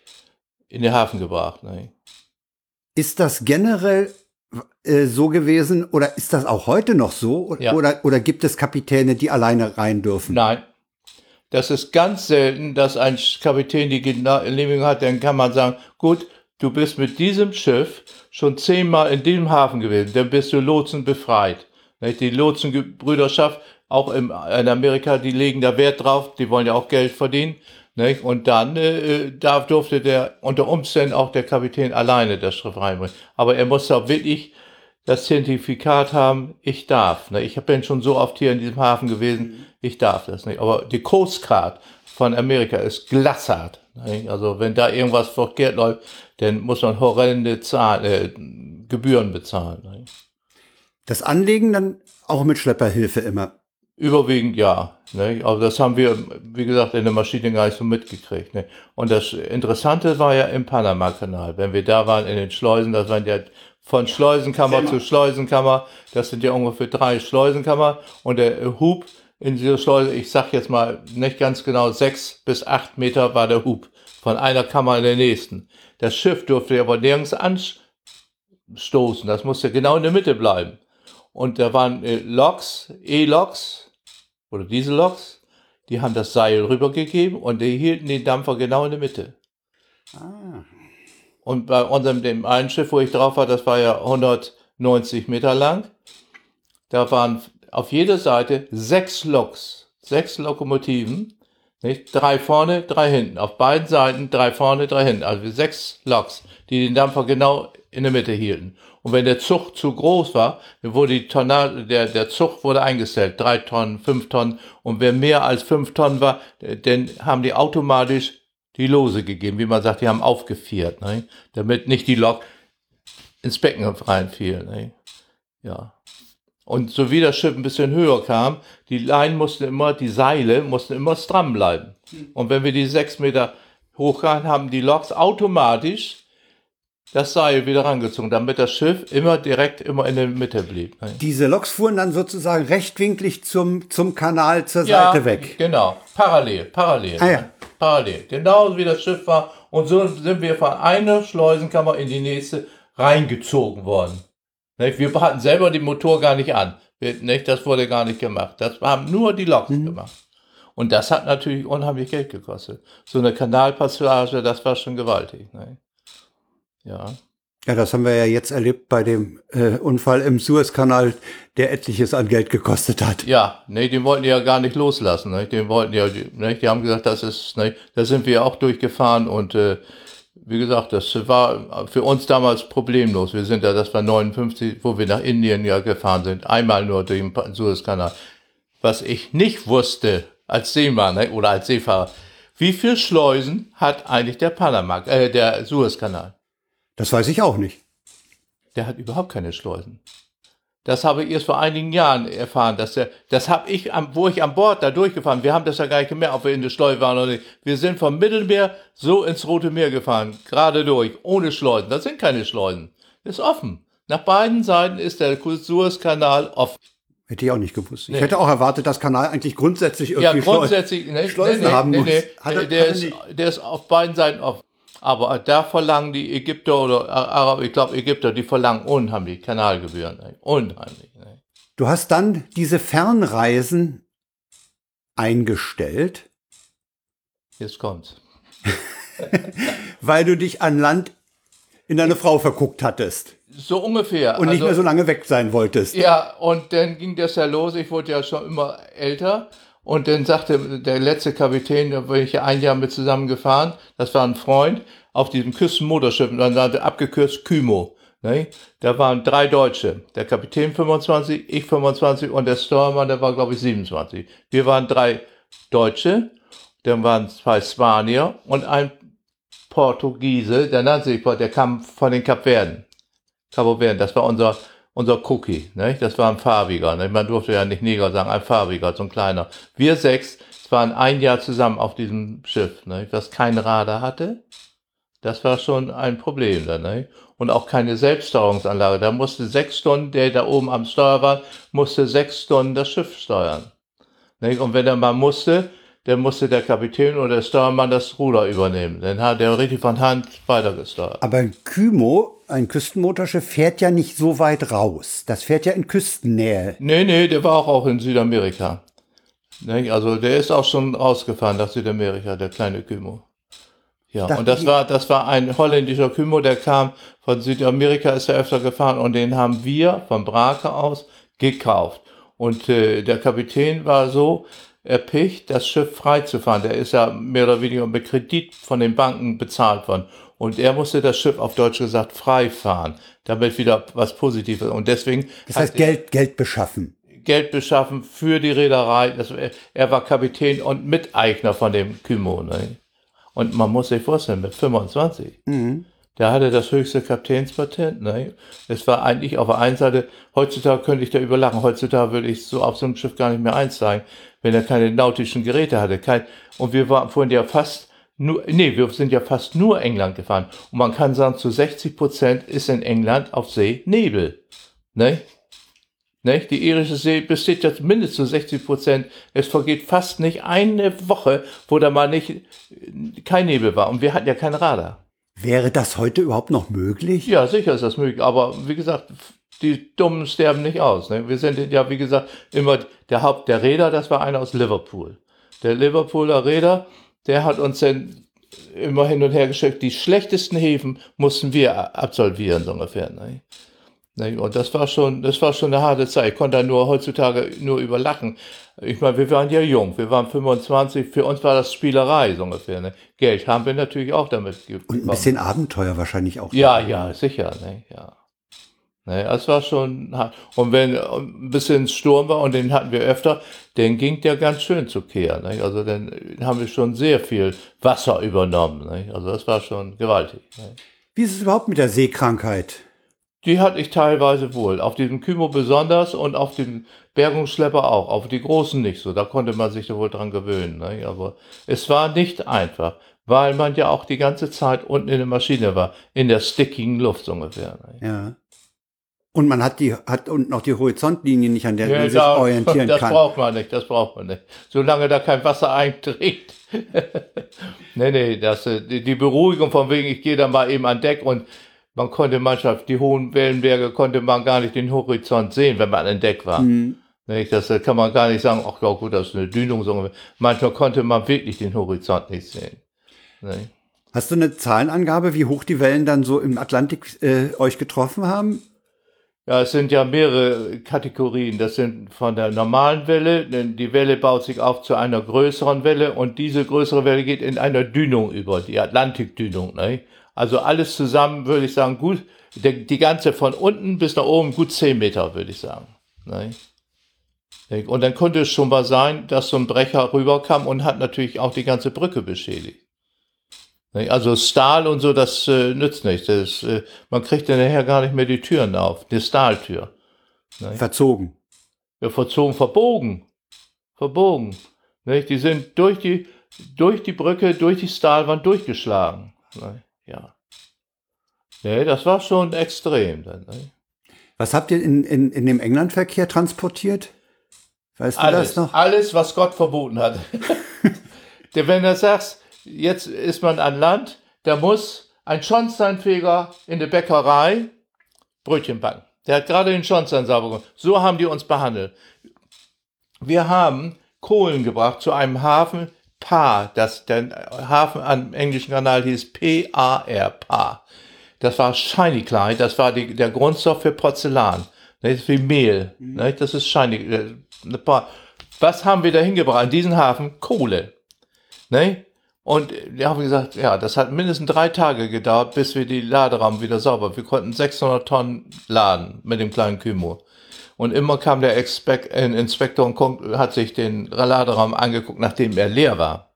in den Hafen gebracht. Ne? Ist das generell äh, so gewesen oder ist das auch heute noch so? Ja. Oder, oder gibt es Kapitäne, die alleine rein dürfen? Nein. Das ist ganz selten, dass ein Kapitän die Genehmigung hat, dann kann man sagen, gut, du bist mit diesem Schiff schon zehnmal in diesem Hafen gewesen, dann bist du Lotsen befreit. Die Lotsenbrüderschaft, auch in Amerika, die legen da Wert drauf, die wollen ja auch Geld verdienen. Und dann äh, da durfte der unter Umständen auch der Kapitän alleine das Schiff reinbringen. Aber er musste auch wirklich das Zertifikat haben, ich darf. Ne? Ich bin schon so oft hier in diesem Hafen gewesen, ich darf das nicht. Aber die Coast Guard von Amerika ist glassart. Ne? Also wenn da irgendwas verkehrt läuft, dann muss man horrende Zahl, äh, Gebühren bezahlen. Ne? Das Anlegen dann auch mit Schlepperhilfe immer. Überwiegend ja. Ne? Aber das haben wir, wie gesagt, in der Maschine gar nicht so mitgekriegt. Ne? Und das Interessante war ja im Panama-Kanal. Wenn wir da waren in den Schleusen, das waren ja von Schleusenkammer zu Schleusenkammer, das sind ja ungefähr drei Schleusenkammer. Und der Hub in dieser Schleuse, ich sag jetzt mal nicht ganz genau, sechs bis acht Meter war der Hub von einer Kammer in der nächsten. Das Schiff durfte aber nirgends anstoßen, das musste genau in der Mitte bleiben. Und da waren äh, Loks, E-Loks oder Dieselloks, die haben das Seil rübergegeben und die hielten den Dampfer genau in der Mitte. Ah. Und bei unserem, dem einen Schiff, wo ich drauf war, das war ja 190 Meter lang, da waren auf jeder Seite sechs Loks, sechs Lokomotiven, nicht? Drei vorne, drei hinten. Auf beiden Seiten drei vorne, drei hinten. Also sechs Loks, die den Dampfer genau in der Mitte hielten. Und wenn der Zug zu groß war, wurde die Tonnage, der, der Zug wurde eingestellt. Drei Tonnen, fünf Tonnen. Und wer mehr als fünf Tonnen war, dann haben die automatisch die Lose gegeben. Wie man sagt, die haben aufgefiert, ne? damit nicht die Lok ins Becken reinfiel. Ne? Ja. Und so wie das Schiff ein bisschen höher kam, die Leinen mussten immer, die Seile mussten immer stramm bleiben. Und wenn wir die sechs Meter hoch waren, haben die Loks automatisch das Seil wieder rangezogen, damit das Schiff immer direkt immer in der Mitte blieb. Diese Loks fuhren dann sozusagen rechtwinklig zum, zum Kanal zur Seite weg. Genau, parallel, parallel. Ah ja. Parallel. Genauso wie das Schiff war. Und so sind wir von einer Schleusenkammer in die nächste reingezogen worden. Wir hatten selber den Motor gar nicht an. Das wurde gar nicht gemacht. Das haben nur die Loks gemacht. Und das hat natürlich unheimlich Geld gekostet. So eine Kanalpassage, das war schon gewaltig. Ne? Ja. Ja, das haben wir ja jetzt erlebt bei dem äh, Unfall im Suezkanal, der etliches an Geld gekostet hat. Ja, nee, den wollten die ja gar nicht loslassen. Ne? Den wollten ja, ne? die haben gesagt, das ist, ne? da sind wir auch durchgefahren und äh, wie gesagt, das war für uns damals problemlos. Wir sind ja, das war 59, wo wir nach Indien ja gefahren sind. Einmal nur durch den Suezkanal. Was ich nicht wusste als Seemann ne, oder als Seefahrer, wie viel Schleusen hat eigentlich der Panama, äh, der Suezkanal? Das weiß ich auch nicht. Der hat überhaupt keine Schleusen. Das habe ich erst vor einigen Jahren erfahren, dass der, das habe ich, am, wo ich an Bord da durchgefahren, wir haben das ja gar nicht gemerkt, ob wir in der Schleuse waren oder nicht. Wir sind vom Mittelmeer so ins Rote Meer gefahren, gerade durch, ohne Schleusen. Das sind keine Schleusen. Das ist offen. Nach beiden Seiten ist der Suezkanal offen. Hätte ich auch nicht gewusst. Ich nee. hätte auch erwartet, dass Kanal eigentlich grundsätzlich irgendwie ja, grundsätzlich, Schleusen, ne, Schleusen nee, haben nee, muss. Nee, hat er, der, hat ist, der ist auf beiden Seiten offen. Aber da verlangen die Ägypter oder Araber, ich glaube Ägypter, die verlangen unheimlich Kanalgebühren. Unheimlich. Du hast dann diese Fernreisen eingestellt. Jetzt kommt's. Weil du dich an Land in deine Frau verguckt hattest. So ungefähr. Und nicht also, mehr so lange weg sein wolltest. Ja, und dann ging das ja los. Ich wurde ja schon immer älter. Und dann sagte der letzte Kapitän, da bin ich ja ein Jahr mit zusammengefahren, das war ein Freund, auf diesem Küstenmotorschiff, und dann sagte abgekürzt Kymo. Ne? Da waren drei Deutsche. Der Kapitän 25, ich 25 und der Steuermann, der war, glaube ich, 27. Wir waren drei Deutsche, dann waren zwei Spanier und ein Portugiese, der nannte sich, der kam von den Kapverden. Cabo das war unser unser Cookie, ne? das war ein farbiger, ne? man durfte ja nicht Neger sagen, ein farbiger, so ein kleiner. Wir sechs waren ein Jahr zusammen auf diesem Schiff, ne? das kein Radar hatte. Das war schon ein Problem da, ne? Und auch keine Selbststeuerungsanlage. Da musste sechs Stunden, der da oben am Steuer war, musste sechs Stunden das Schiff steuern. Ne? Und wenn er mal musste, dann musste der Kapitän oder der Steuermann das Ruder übernehmen. Dann hat er richtig von Hand weitergesteuert. Aber ein Kymo ein Küstenmotorschiff fährt ja nicht so weit raus. Das fährt ja in Küstennähe. Nee, nee, der war auch in Südamerika. Also der ist auch schon rausgefahren nach Südamerika, der kleine Kymo. Ja, das und das war, das war ein holländischer Kymo, der kam von Südamerika, ist er öfter gefahren und den haben wir von Brake aus gekauft. Und äh, der Kapitän war so erpicht, das Schiff freizufahren. Der ist ja mehr oder weniger mit Kredit von den Banken bezahlt worden. Und er musste das Schiff auf Deutsch gesagt frei fahren, damit wieder was Positives. Und deswegen. Das heißt Geld, Geld beschaffen. Geld beschaffen für die Reederei. Das, er war Kapitän und Miteigner von dem Kymo. Ne? Und man muss sich vorstellen, mit 25. Mhm. Der hatte das höchste Kapitänspatent. Ne? Es war eigentlich auf der einen Seite, heutzutage könnte ich da überlachen, heutzutage würde ich so auf so einem Schiff gar nicht mehr einsteigen, wenn er keine nautischen Geräte hatte. Kein, und wir waren vorhin ja fast nur, nee, wir sind ja fast nur England gefahren. Und man kann sagen, zu 60 Prozent ist in England auf See Nebel. Ne? Ne? Die irische See besteht ja mindestens zu 60 Prozent. Es vergeht fast nicht eine Woche, wo da mal nicht kein Nebel war. Und wir hatten ja kein Radar. Wäre das heute überhaupt noch möglich? Ja, sicher ist das möglich. Aber wie gesagt, die Dummen sterben nicht aus. Ne? Wir sind ja, wie gesagt, immer der Haupt der Räder, das war einer aus Liverpool. Der Liverpooler Räder, der hat uns dann immer hin und her geschickt. Die schlechtesten Häfen mussten wir absolvieren, so ungefähr. Ne? ne? Und das war schon, das war schon eine harte Zeit. Ich konnte da nur heutzutage nur überlachen. Ich meine, wir waren ja jung, wir waren 25, für uns war das Spielerei, so ungefähr. Ne? Geld haben wir natürlich auch damit bekommen. Und ein bisschen Abenteuer wahrscheinlich auch. Ja, ja, sicher, ne? ja. Ne, das war schon hart. Und wenn ein bisschen Sturm war, und den hatten wir öfter, dann ging der ganz schön zu Kehr. Ne? Also dann haben wir schon sehr viel Wasser übernommen. Ne? Also das war schon gewaltig. Ne? Wie ist es überhaupt mit der Seekrankheit? Die hatte ich teilweise wohl. Auf diesem Kymo besonders und auf dem Bergungsschlepper auch. Auf die großen nicht so. Da konnte man sich wohl dran gewöhnen. Ne? Aber es war nicht einfach, weil man ja auch die ganze Zeit unten in der Maschine war. In der stickigen Luft so ungefähr. Ja. Und man hat die, hat unten noch die Horizontlinie nicht, an der ja, man sich da, orientieren das kann. Das braucht man nicht, das braucht man nicht. Solange da kein Wasser einträgt. nee, nee, das, äh, die, Beruhigung von wegen, ich gehe da mal eben an Deck und man konnte manchmal, die hohen Wellenberge konnte man gar nicht den Horizont sehen, wenn man an Deck war. Mhm. Das äh, kann man gar nicht sagen, ach ja gut, das ist eine Dünung. So. Manchmal konnte man wirklich den Horizont nicht sehen. Nee. Hast du eine Zahlenangabe, wie hoch die Wellen dann so im Atlantik äh, euch getroffen haben? Ja, es sind ja mehrere Kategorien. Das sind von der normalen Welle, denn die Welle baut sich auf zu einer größeren Welle und diese größere Welle geht in einer Dünung über, die Atlantikdünung. Ne? Also alles zusammen würde ich sagen, gut, die, die ganze von unten bis nach oben gut 10 Meter, würde ich sagen. Ne? Und dann konnte es schon mal sein, dass so ein Brecher rüberkam und hat natürlich auch die ganze Brücke beschädigt. Also Stahl und so, das äh, nützt nichts. Das, äh, man kriegt dann nachher gar nicht mehr die Türen auf, die Stahltür. Ne? Verzogen. Ja, verzogen, verbogen. Verbogen. Ne? Die sind durch die, durch die Brücke, durch die Stahlwand durchgeschlagen. Ne? Ja. Nee, das war schon extrem. Dann? Was habt ihr in, in, in dem Englandverkehr transportiert? Weißt du alles, das noch? Alles, was Gott verboten hat. Denn wenn du sagst, jetzt ist man an Land, da muss ein Schornsteinfeger in der Bäckerei Brötchen backen. Der hat gerade den Schornstein sauber gemacht. So haben die uns behandelt. Wir haben Kohlen gebracht zu einem Hafen, PAR, das, der Hafen am englischen Kanal hieß P-A-R, PAR. Das war Shiny Klein, das war die, der Grundstoff für Porzellan. Das ist wie Mehl. Mhm. Das ist Shiny. Äh, was haben wir da hingebracht? In diesen Hafen? Kohle. Ne? Und wir haben gesagt, ja, das hat mindestens drei Tage gedauert, bis wir die Laderaum wieder sauber. Wir konnten 600 Tonnen laden mit dem kleinen Kümo. Und immer kam der Inspektor und hat sich den Laderaum angeguckt, nachdem er leer war.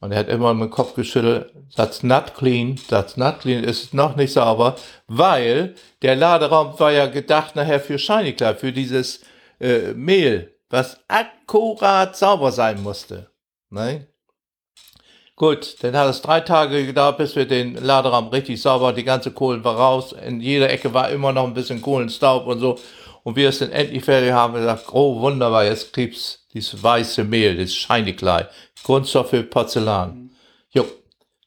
Und er hat immer mit dem Kopf geschüttelt, that's not clean, that's not clean, ist noch nicht sauber, weil der Laderaum war ja gedacht nachher für Shiny Club, für dieses äh, Mehl, was akkurat sauber sein musste. Nein? Gut, dann hat es drei Tage gedauert, bis wir den Laderaum richtig sauber, die ganze Kohlen war raus, in jeder Ecke war immer noch ein bisschen Kohlenstaub und so. Und wir es dann endlich fertig haben, gesagt, oh wunderbar, jetzt gibt's dieses weiße Mehl, das Shiny Kleid. Grundstoff für Porzellan. Jo,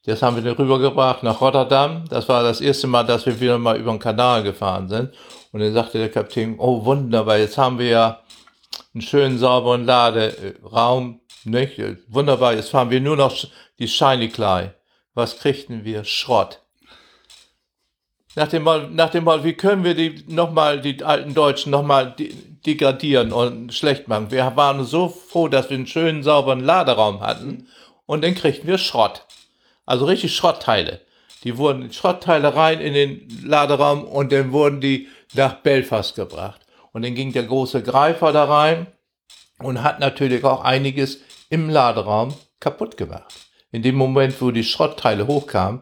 das haben wir dann rübergebracht nach Rotterdam. Das war das erste Mal, dass wir wieder mal über den Kanal gefahren sind. Und dann sagte der Kapitän, oh wunderbar, jetzt haben wir ja einen schönen sauberen Laderaum. Nicht? Wunderbar, jetzt fahren wir nur noch die Shiny Clay. Was kriegten wir? Schrott. Nach dem Mal, nach dem Mal, wie können wir die nochmal, die alten Deutschen nochmal degradieren und schlecht machen? Wir waren so froh, dass wir einen schönen, sauberen Laderaum hatten und dann kriegten wir Schrott. Also richtig Schrottteile. Die wurden Schrottteile rein in den Laderaum und dann wurden die nach Belfast gebracht. Und dann ging der große Greifer da rein und hat natürlich auch einiges im Laderaum kaputt gemacht. In dem Moment, wo die Schrottteile hochkamen,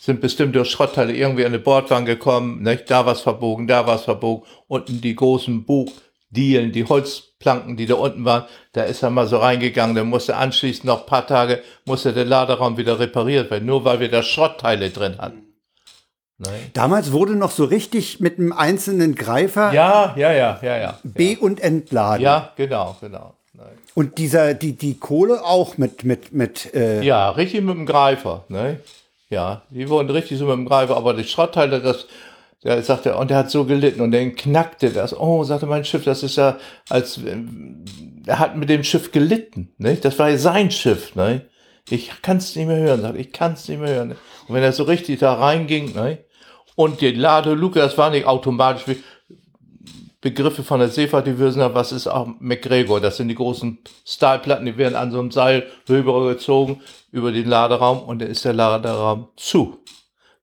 sind bestimmt durch Schrottteile irgendwie an eine Bordwand gekommen, nicht? da was verbogen, da was verbogen, unten die großen Buchdielen, die Holzplanken, die da unten waren, da ist er mal so reingegangen, dann musste anschließend noch ein paar Tage, musste der Laderaum wieder repariert werden, nur weil wir da Schrottteile drin hatten. Nein. Damals wurde noch so richtig mit einem einzelnen Greifer ja, ja, ja, ja, ja, B- und entladen. Ja, genau, genau. Und dieser, die, die Kohle auch mit, mit, mit. Äh ja, richtig mit dem Greifer. Ne? Ja, die wurden richtig so mit dem Greifer, aber die Schrottteile, das, der sagte, und der hat so gelitten und dann knackte das. Oh, sagte mein Schiff, das ist ja, als, er hat mit dem Schiff gelitten, ne? Das war ja sein Schiff, ne? Ich kann es nicht mehr hören, sagt, ich kann es nicht mehr hören. Und wenn er so richtig da reinging, ne? Und die Ladeluke, das war nicht automatisch, Begriffe von der Seefahrt, die wissen ja, was ist auch McGregor. Das sind die großen Stahlplatten, die werden an so einem Seil rübergezogen über den Laderaum und dann ist der Laderaum zu.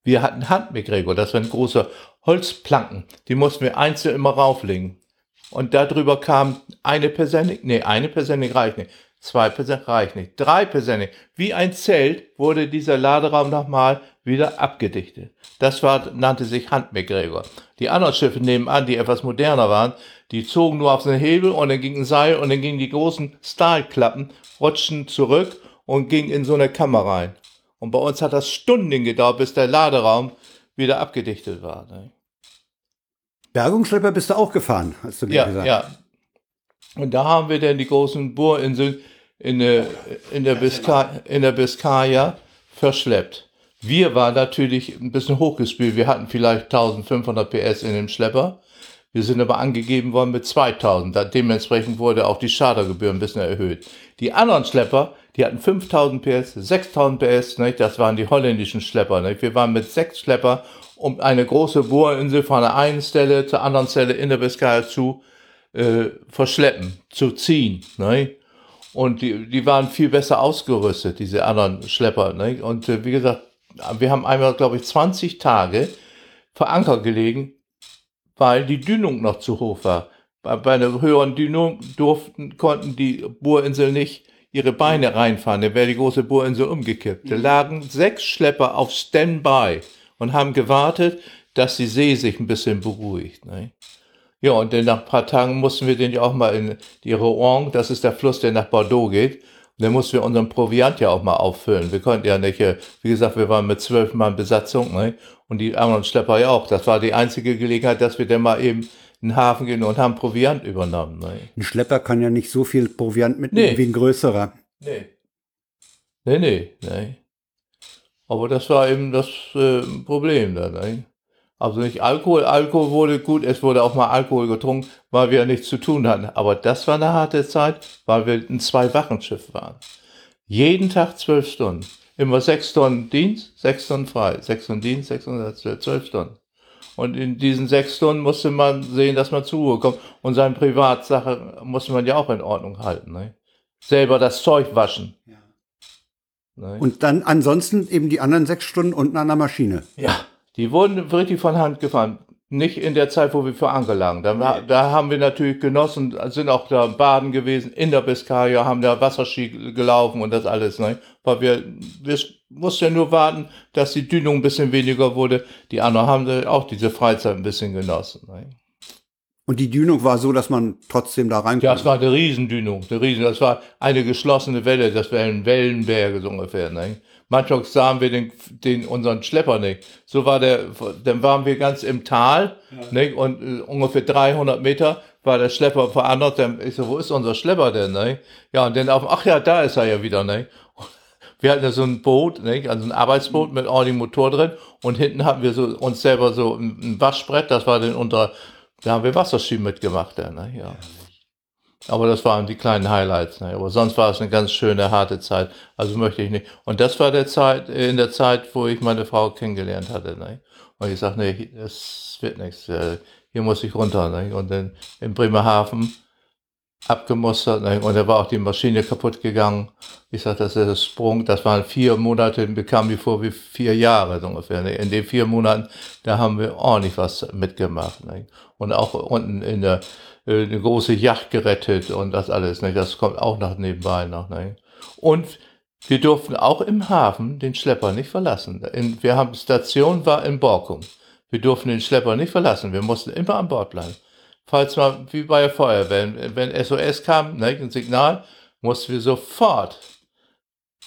Wir hatten Hand-McGregor, das waren große Holzplanken. Die mussten wir einzeln immer rauflegen. Und darüber kam eine Persennik, nee, eine Persennik reicht nicht. Zwei Persennik reicht nicht. Drei Persennik. Wie ein Zelt wurde dieser Laderaum nochmal wieder abgedichtet. Das war, nannte sich Hand-McGregor. Die anderen Schiffe nebenan, die etwas moderner waren, die zogen nur auf den Hebel und dann ging ein Seil und dann gingen die großen Stahlklappen, rutschten zurück und gingen in so eine Kammer rein. Und bei uns hat das Stunden gedauert, bis der Laderaum wieder abgedichtet war. Ne? Bergungsschlepper bist du auch gefahren, hast du mir ja, gesagt. Ja, und da haben wir dann die großen Bohrinseln in der, in der, Biska, in der Biskaya verschleppt. Wir waren natürlich ein bisschen hochgespielt. Wir hatten vielleicht 1500 PS in dem Schlepper. Wir sind aber angegeben worden mit 2000. Dementsprechend wurde auch die Chartergebühr ein bisschen erhöht. Die anderen Schlepper, die hatten 5000 PS, 6000 PS, nicht? das waren die holländischen Schlepper. Nicht? Wir waren mit sechs Schlepper um eine große Bohrinsel von der einen Stelle zur anderen Stelle in der Biskaya zu äh, verschleppen, zu ziehen. Nicht? Und die, die waren viel besser ausgerüstet, diese anderen Schlepper. Nicht? Und äh, wie gesagt, wir haben einmal, glaube ich, 20 Tage vor Anker gelegen, weil die Dünung noch zu hoch war. Bei, bei einer höheren Dünung durften, konnten die Bohrinsel nicht ihre Beine reinfahren. Da wäre die große Bohrinsel umgekippt. Da lagen sechs Schlepper auf Standby und haben gewartet, dass die See sich ein bisschen beruhigt. Ne? Ja, und dann nach ein paar Tagen mussten wir den ja auch mal in die Rouen, das ist der Fluss, der nach Bordeaux geht. Und dann mussten wir unseren Proviant ja auch mal auffüllen. Wir konnten ja nicht, äh, wie gesagt, wir waren mit zwölf Mann Besatzung, ne? Und die anderen Schlepper ja auch. Das war die einzige Gelegenheit, dass wir dann mal eben in den Hafen gehen und haben Proviant übernommen. Ne? Ein Schlepper kann ja nicht so viel Proviant mitnehmen Nee. wie ein größerer. Nee. Nee, nee, nee. Aber das war eben das äh, Problem da. Ne? Also nicht Alkohol. Alkohol wurde gut, es wurde auch mal Alkohol getrunken, weil wir nichts zu tun hatten. Aber das war eine harte Zeit, weil wir ein Zwei-Wachen-Schiff waren. Jeden Tag zwölf Stunden. Immer sechs Stunden Dienst, sechs Stunden frei. Sechs Stunden Dienst, sechs Stunden, zwölf Stunden. Und in diesen sechs Stunden musste man sehen, dass man zur Ruhe kommt. Und seine Privatsache musste man ja auch in Ordnung halten. Ne? Selber das Zeug waschen. Ne? Und dann ansonsten eben die anderen sechs Stunden unten an der Maschine. Ja, die wurden richtig von Hand gefahren. Nicht in der Zeit, wo wir Anker lagen. Da, da haben wir natürlich genossen, sind auch da baden gewesen, in der Biskaya, haben da Wasserski gelaufen und das alles. Ne? Weil wir, wir mussten ja nur warten, dass die Dünung ein bisschen weniger wurde. Die anderen haben auch diese Freizeit ein bisschen genossen. Ne? Und die Dünung war so, dass man trotzdem da rein Ja, es war eine Riesendünung, eine Riesen, das war eine geschlossene Welle, das wären Wellenberge so ungefähr. Ne? Manchmal sahen wir den, den, unseren Schlepper nicht. So war der, dann waren wir ganz im Tal, ne? und äh, ungefähr 300 Meter war der Schlepper verandert. Dann, ich so, wo ist unser Schlepper denn? Ne? Ja, und dann auf, ach ja, da ist er ja wieder. Ne? Wir hatten ja so ein Boot, ne? also ein Arbeitsboot mit ordentlichem Motor drin und hinten hatten wir so uns selber so ein, ein Waschbrett, das war dann unter, da haben wir Wasserski mitgemacht. Dann, ne? ja. Aber das waren die kleinen Highlights. Ne? Aber sonst war es eine ganz schöne, harte Zeit. Also möchte ich nicht. Und das war der Zeit, in der Zeit, wo ich meine Frau kennengelernt hatte. Ne? Und ich sag, nee, das wird nichts. äh, Hier muss ich runter. Ne? Und dann in Bremerhaven abgemustert. Ne? Und da war auch die Maschine kaputt gegangen. Ich sag, das ist der Sprung. Das waren vier Monate, bekam die vor wie vier Jahre so ungefähr. Ne? In den vier Monaten, da haben wir ordentlich was mitgemacht. Ne? Und auch unten in der äh, eine große Yacht gerettet und das alles. Ne? Das kommt auch noch nebenbei noch. Ne? Und wir durften auch im Hafen den Schlepper nicht verlassen. In, wir haben Station war in Borkum. Wir durften den Schlepper nicht verlassen. Wir mussten immer an Bord bleiben. Falls mal, wie bei der Feuerwehr, wenn, wenn SOS kam, ne, ein Signal, mussten wir sofort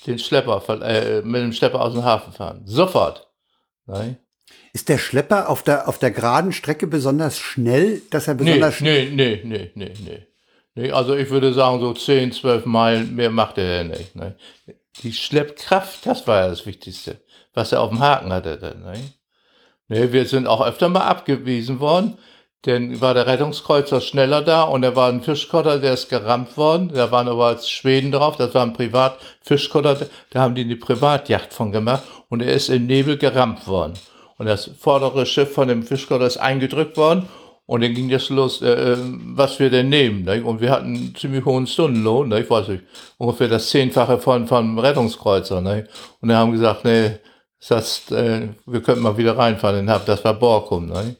den Schlepper, äh, mit dem Schlepper aus dem Hafen fahren. Sofort. Ne? Ist der Schlepper auf der, auf der geraden Strecke besonders schnell, dass er besonders nee, nee, nee, nee, nee. nee. Also ich würde sagen, so 10, 12 Meilen mehr macht er ja nicht. Ne? Die Schleppkraft, das war ja das Wichtigste, was er auf dem Haken hatte. Dann, ne? Nee, wir sind auch öfter mal abgewiesen worden, denn war der Rettungskreuzer schneller da und da war ein Fischkotter, der ist gerammt worden. Da waren aber als Schweden drauf, das war ein Privatfischkotter, da haben die eine Privatjacht von gemacht und er ist im Nebel gerammt worden. Und das vordere Schiff von dem Fischkotter ist eingedrückt worden und dann ging das los, äh, äh, was wir denn nehmen. Ne? Und wir hatten einen ziemlich hohen Stundenlohn, ne? ich weiß nicht, ungefähr das Zehnfache von, von Rettungskreuzer. Ne? Und dann haben gesagt, ne, das, äh, wir könnten mal wieder reinfahren. Dann das war Borkum. Ne?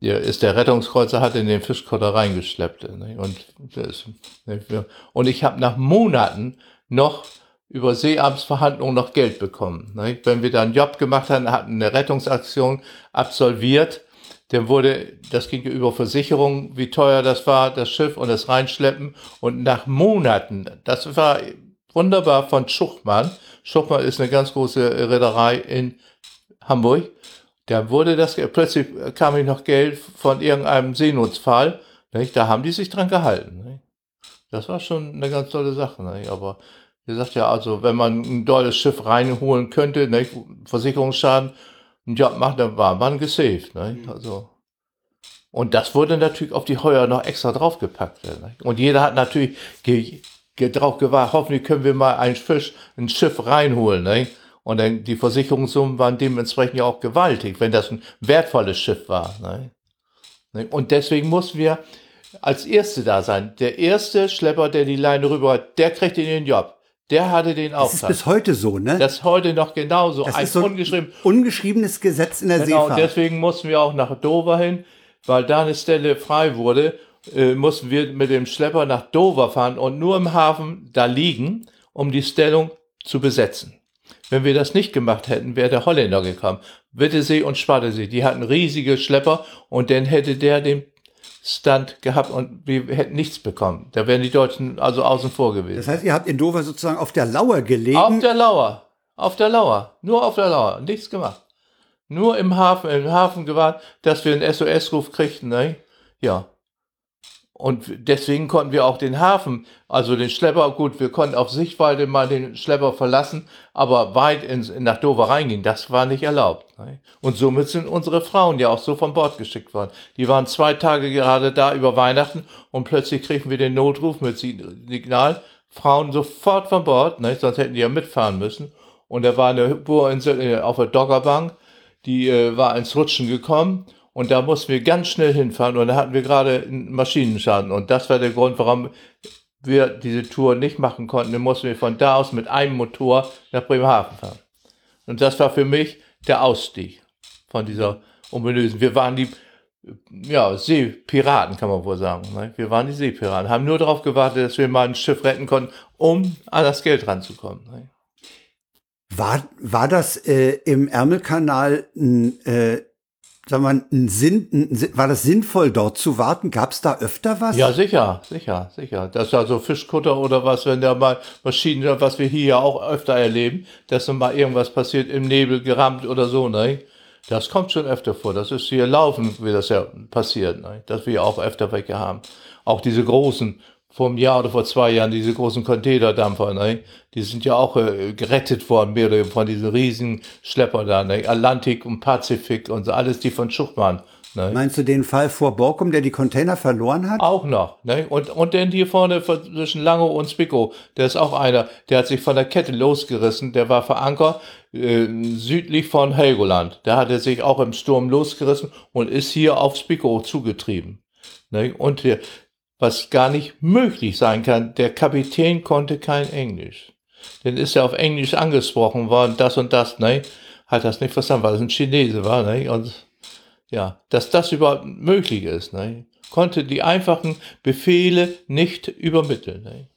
Der ist der Rettungskreuzer hat in den Fischkotter reingeschleppt. Ne? Und, das, wir- und ich habe nach Monaten noch über Seeamtsverhandlungen noch Geld bekommen. Wenn wir da einen Job gemacht haben, hatten eine Rettungsaktion absolviert, dann wurde, das ging über Versicherung, wie teuer das war, das Schiff und das Reinschleppen. Und nach Monaten, das war wunderbar von Schuchmann. Schuchmann ist eine ganz große Reederei in Hamburg. Da wurde das, plötzlich kam ich noch Geld von irgendeinem Seenotfall. Da haben die sich dran gehalten. Das war schon eine ganz tolle Sache. Aber wie gesagt, ja, also wenn man ein dolles Schiff reinholen könnte, nicht? Versicherungsschaden, einen Job macht, dann war man gesaved. Nicht? Also, und das wurde natürlich auf die Heuer noch extra draufgepackt. Nicht? Und jeder hat natürlich ge, ge, drauf gewartet, hoffentlich können wir mal ein Fisch, ein Schiff reinholen. Nicht? Und dann die Versicherungssummen waren dementsprechend ja auch gewaltig, wenn das ein wertvolles Schiff war. Ne? Ne? Und deswegen mussten wir als Erste da sein. Der erste Schlepper, der die Leine rüber hat, der kriegt den Job. Der hatte den Das ist bis heute so, ne? Das ist heute noch genauso. Das ein ist so ungeschrieben. ungeschriebenes Gesetz in der Genau, und Seefahrt. deswegen mussten wir auch nach Dover hin, weil da eine Stelle frei wurde, äh, mussten wir mit dem Schlepper nach Dover fahren und nur im Hafen da liegen, um die Stellung zu besetzen. Wenn wir das nicht gemacht hätten, wäre der Holländer gekommen. Wittesee und Spadesee, die hatten riesige Schlepper und dann hätte der den Stand gehabt und wir hätten nichts bekommen. Da wären die Deutschen also außen vor gewesen. Das heißt, ihr habt in Dover sozusagen auf der Lauer gelegen. Auf der Lauer. Auf der Lauer. Nur auf der Lauer. Nichts gemacht. Nur im Hafen, im Hafen gewartet, dass wir einen SOS-Ruf kriegten, ne? Ja. Und deswegen konnten wir auch den Hafen, also den Schlepper, gut, wir konnten auf Sichtweite mal den Schlepper verlassen, aber weit ins, nach Dover reingehen, das war nicht erlaubt. Ne? Und somit sind unsere Frauen ja auch so von Bord geschickt worden. Die waren zwei Tage gerade da über Weihnachten und plötzlich kriegen wir den Notruf mit Signal, Frauen sofort von Bord, ne? sonst hätten die ja mitfahren müssen. Und da war eine Bohrinsel äh, auf der Doggerbank, die äh, war ins Rutschen gekommen und da mussten wir ganz schnell hinfahren und da hatten wir gerade einen Maschinenschaden und das war der Grund, warum wir diese Tour nicht machen konnten. Dann mussten wir von da aus mit einem Motor nach Bremerhaven fahren. Und das war für mich der Ausstieg von dieser ominösen. Wir waren die ja, Seepiraten, kann man wohl sagen. Ne? Wir waren die Seepiraten, haben nur darauf gewartet, dass wir mal ein Schiff retten konnten, um an das Geld ranzukommen. Ne? War, war das äh, im Ärmelkanal ein, äh, sag mal, ein Sinn, ein, war das sinnvoll, dort zu warten? Gab es da öfter was? Ja, sicher, sicher, sicher. Das ist also Fischkutter oder was, wenn da mal Maschinen, was wir hier ja auch öfter erleben, dass dann mal irgendwas passiert, im Nebel gerammt oder so, ne? Das kommt schon öfter vor. Das ist hier laufen, wie das ja passiert, ne? Dass wir auch öfter welche haben. Auch diese großen, vor einem Jahr oder vor zwei Jahren, diese großen Containerdampfer, ne? Die sind ja auch äh, gerettet worden, mehr oder von diesen riesen Schlepper da, ne? Atlantik und Pazifik und so, alles die von Schucht waren, ne? Meinst du den Fall vor Borkum, der die Container verloren hat? Auch noch. Ne? Und, und dann hier vorne zwischen Langeow und Spickow, der ist auch einer, der hat sich von der Kette losgerissen, der war verankert äh, südlich von Helgoland. Da hat er sich auch im Sturm losgerissen und ist hier auf Spickow zugetrieben. Ne? Und der, was gar nicht möglich sein kann, der Kapitän konnte kein Englisch. Dann ist er auf Englisch angesprochen worden, das und das, ne? Hat das nicht verstanden, weil es ein Chinese war, ne? Und ja, dass das überhaupt möglich ist, ne? konnte die einfachen Befehle nicht übermitteln. Ne?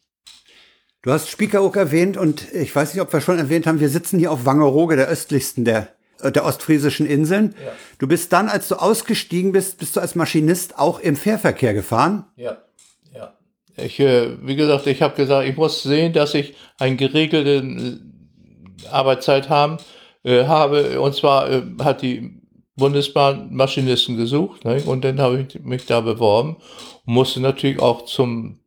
Du hast Spiekeroog erwähnt und ich weiß nicht, ob wir schon erwähnt haben, wir sitzen hier auf Wangerooge, der östlichsten der, äh, der ostfriesischen Inseln. Du bist dann, als du ausgestiegen bist, bist du als Maschinist auch im Fährverkehr gefahren. Ja, ja. Ich, äh, wie gesagt, ich habe gesagt, ich muss sehen, dass ich eine geregelte äh, Arbeitszeit haben, äh, habe. Und zwar äh, hat die Bundesbahn Maschinisten gesucht ne? und dann habe ich mich da beworben musste natürlich auch zum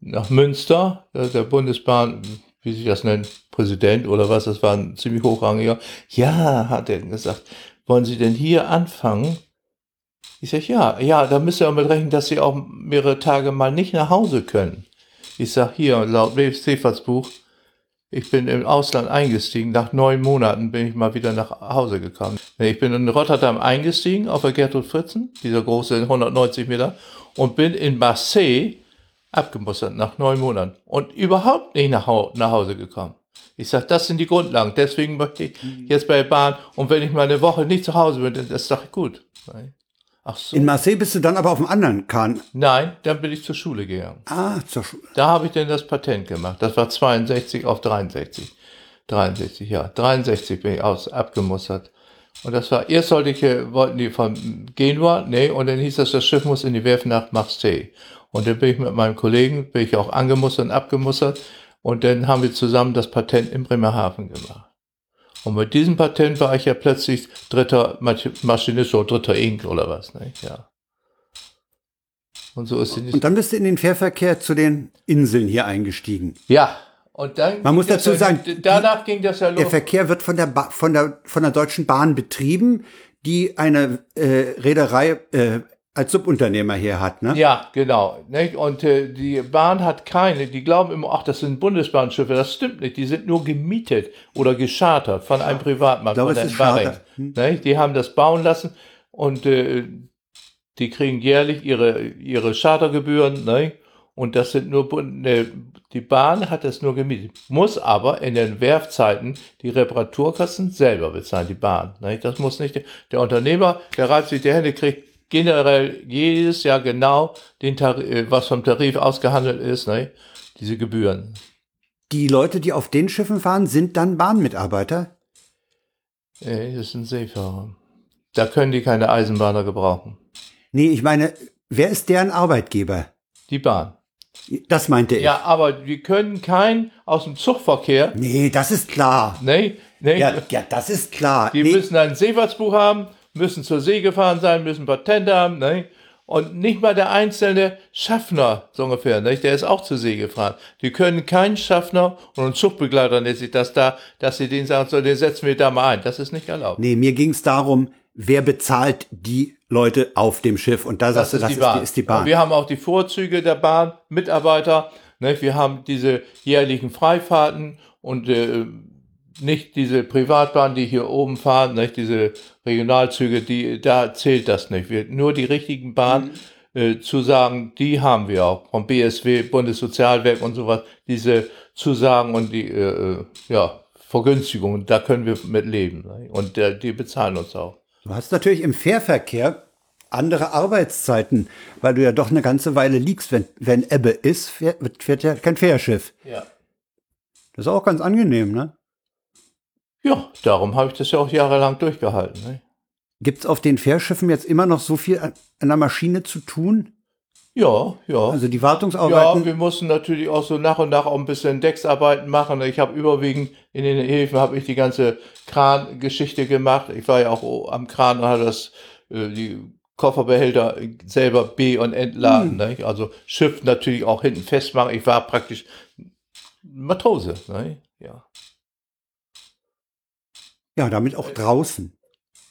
nach Münster, der Bundesbahn, wie sich das nennt, Präsident oder was, das war ein ziemlich hochrangiger. Ja, hat er gesagt, wollen Sie denn hier anfangen? Ich sag, ja, ja, da müsst ihr auch mit rechnen, dass Sie auch mehrere Tage mal nicht nach Hause können. Ich sag, hier, laut Seefahrtsbuch, ich bin im Ausland eingestiegen. Nach neun Monaten bin ich mal wieder nach Hause gekommen. Ich bin in Rotterdam eingestiegen auf der Gertrud Fritzen, dieser große 190 Meter, und bin in Marseille abgemustert nach neun Monaten und überhaupt nicht nach, nach Hause gekommen. Ich sag, das sind die Grundlagen. Deswegen möchte ich jetzt bei der Bahn und wenn ich mal eine Woche nicht zu Hause bin, dann ist doch gut. Ach so. In Marseille bist du dann aber auf dem anderen Kahn. Nein, dann bin ich zur Schule gegangen. Ah, zur Schule. Da habe ich denn das Patent gemacht. Das war 62 auf 63. 63, ja. 63 bin ich aus, abgemustert. Und das war, erst sollte ich, äh, wollten die von Genua, nee, und dann hieß das, das Schiff muss in die Werft nach Marseille. Und dann bin ich mit meinem Kollegen, bin ich auch angemustert und abgemustert. Und dann haben wir zusammen das Patent in Bremerhaven gemacht. Und mit diesem Patent war ich ja plötzlich dritter Masch- Maschinist oder dritter Ink oder was, ne? Ja. Und so ist Und dann bist du in den Fährverkehr zu den Inseln hier eingestiegen. Ja, und dann. Man muss dazu ja- sagen, danach ging das ja Der los. Verkehr wird von der, ba von der, von der Deutschen Bahn betrieben, die eine äh, Reederei äh, als Subunternehmer hier hat. Ne? Ja, genau. Nicht? Und äh, die Bahn hat keine, die glauben immer, ach, das sind Bundesbahnschiffe. Das stimmt nicht. Die sind nur gemietet oder geschartert von einem Privatmann. glaube, von es ist. Baring. Nicht? Die haben das bauen lassen und äh, die kriegen jährlich ihre, ihre Chartergebühren. Nicht? Und das sind nur, ne, die Bahn hat das nur gemietet, muss aber in den Werfzeiten die Reparaturkosten selber bezahlen, die Bahn. Ne? Das muss nicht der Unternehmer, der reibt sich die Hände, kriegt generell jedes Jahr genau den Tarif, äh, was vom Tarif ausgehandelt ist, ne? diese Gebühren. Die Leute, die auf den Schiffen fahren, sind dann Bahnmitarbeiter? Nee, das sind Seefahrer. Da können die keine Eisenbahner gebrauchen. Nee, ich meine, wer ist deren Arbeitgeber? Die Bahn. Das meinte ich. Ja, aber die können keinen aus dem Zugverkehr. Nee, das ist klar. Nee, nee. Ja, ja das ist klar. Die nee. müssen ein Seefahrtsbuch haben, müssen zur See gefahren sein, müssen Patente haben, ne? Und nicht mal der einzelne Schaffner, so ungefähr, nicht? der ist auch zur See gefahren. Die können keinen Schaffner und einen Zugbegleiter nennt sich das da, dass sie den sagen, so, den setzen wir da mal ein. Das ist nicht erlaubt. Nee, mir ging es darum, wer bezahlt die Leute auf dem Schiff? Und da sagst du, das ist die, ist, die, ist die Bahn. Und wir haben auch die Vorzüge der Bahn, Mitarbeiter. Ne? Wir haben diese jährlichen Freifahrten und äh, nicht diese Privatbahn, die hier oben fahren, nicht diese Regionalzüge, die da zählt das nicht. Wir, nur die richtigen Bahnen mhm. äh, Zusagen, die haben wir auch vom BSW, Bundessozialwerk und sowas. Diese Zusagen und die äh, äh ja Vergünstigungen, da können wir mit leben. Ne? Und äh, die bezahlen uns auch. Du hast natürlich im Fährverkehr andere Arbeitszeiten, weil du ja doch eine ganze Weile liegst. Wenn, wenn Ebbe ist, fährt, fährt ja kein Fährschiff. Ja. Das ist auch ganz angenehm, ne? Ja, darum habe ich das ja auch jahrelang durchgehalten. Ne? Gibt es auf den Fährschiffen jetzt immer noch so viel an, der Maschine zu tun? Ja, ja. Also die Wartungsarbeiten. Ja, wir mussten natürlich auch so nach und nach auch ein bisschen Decksarbeiten machen. Ich habe überwiegend in den Häfen habe ich die ganze Krangeschichte gemacht. Ich war ja auch am Kran und habe das äh, die Kofferbehälter selber be- und entladen. Hm. Also Schiff natürlich auch hinten festmachen. Ich war praktisch Matrose. Ne? Ja. Ja, damit auch draußen.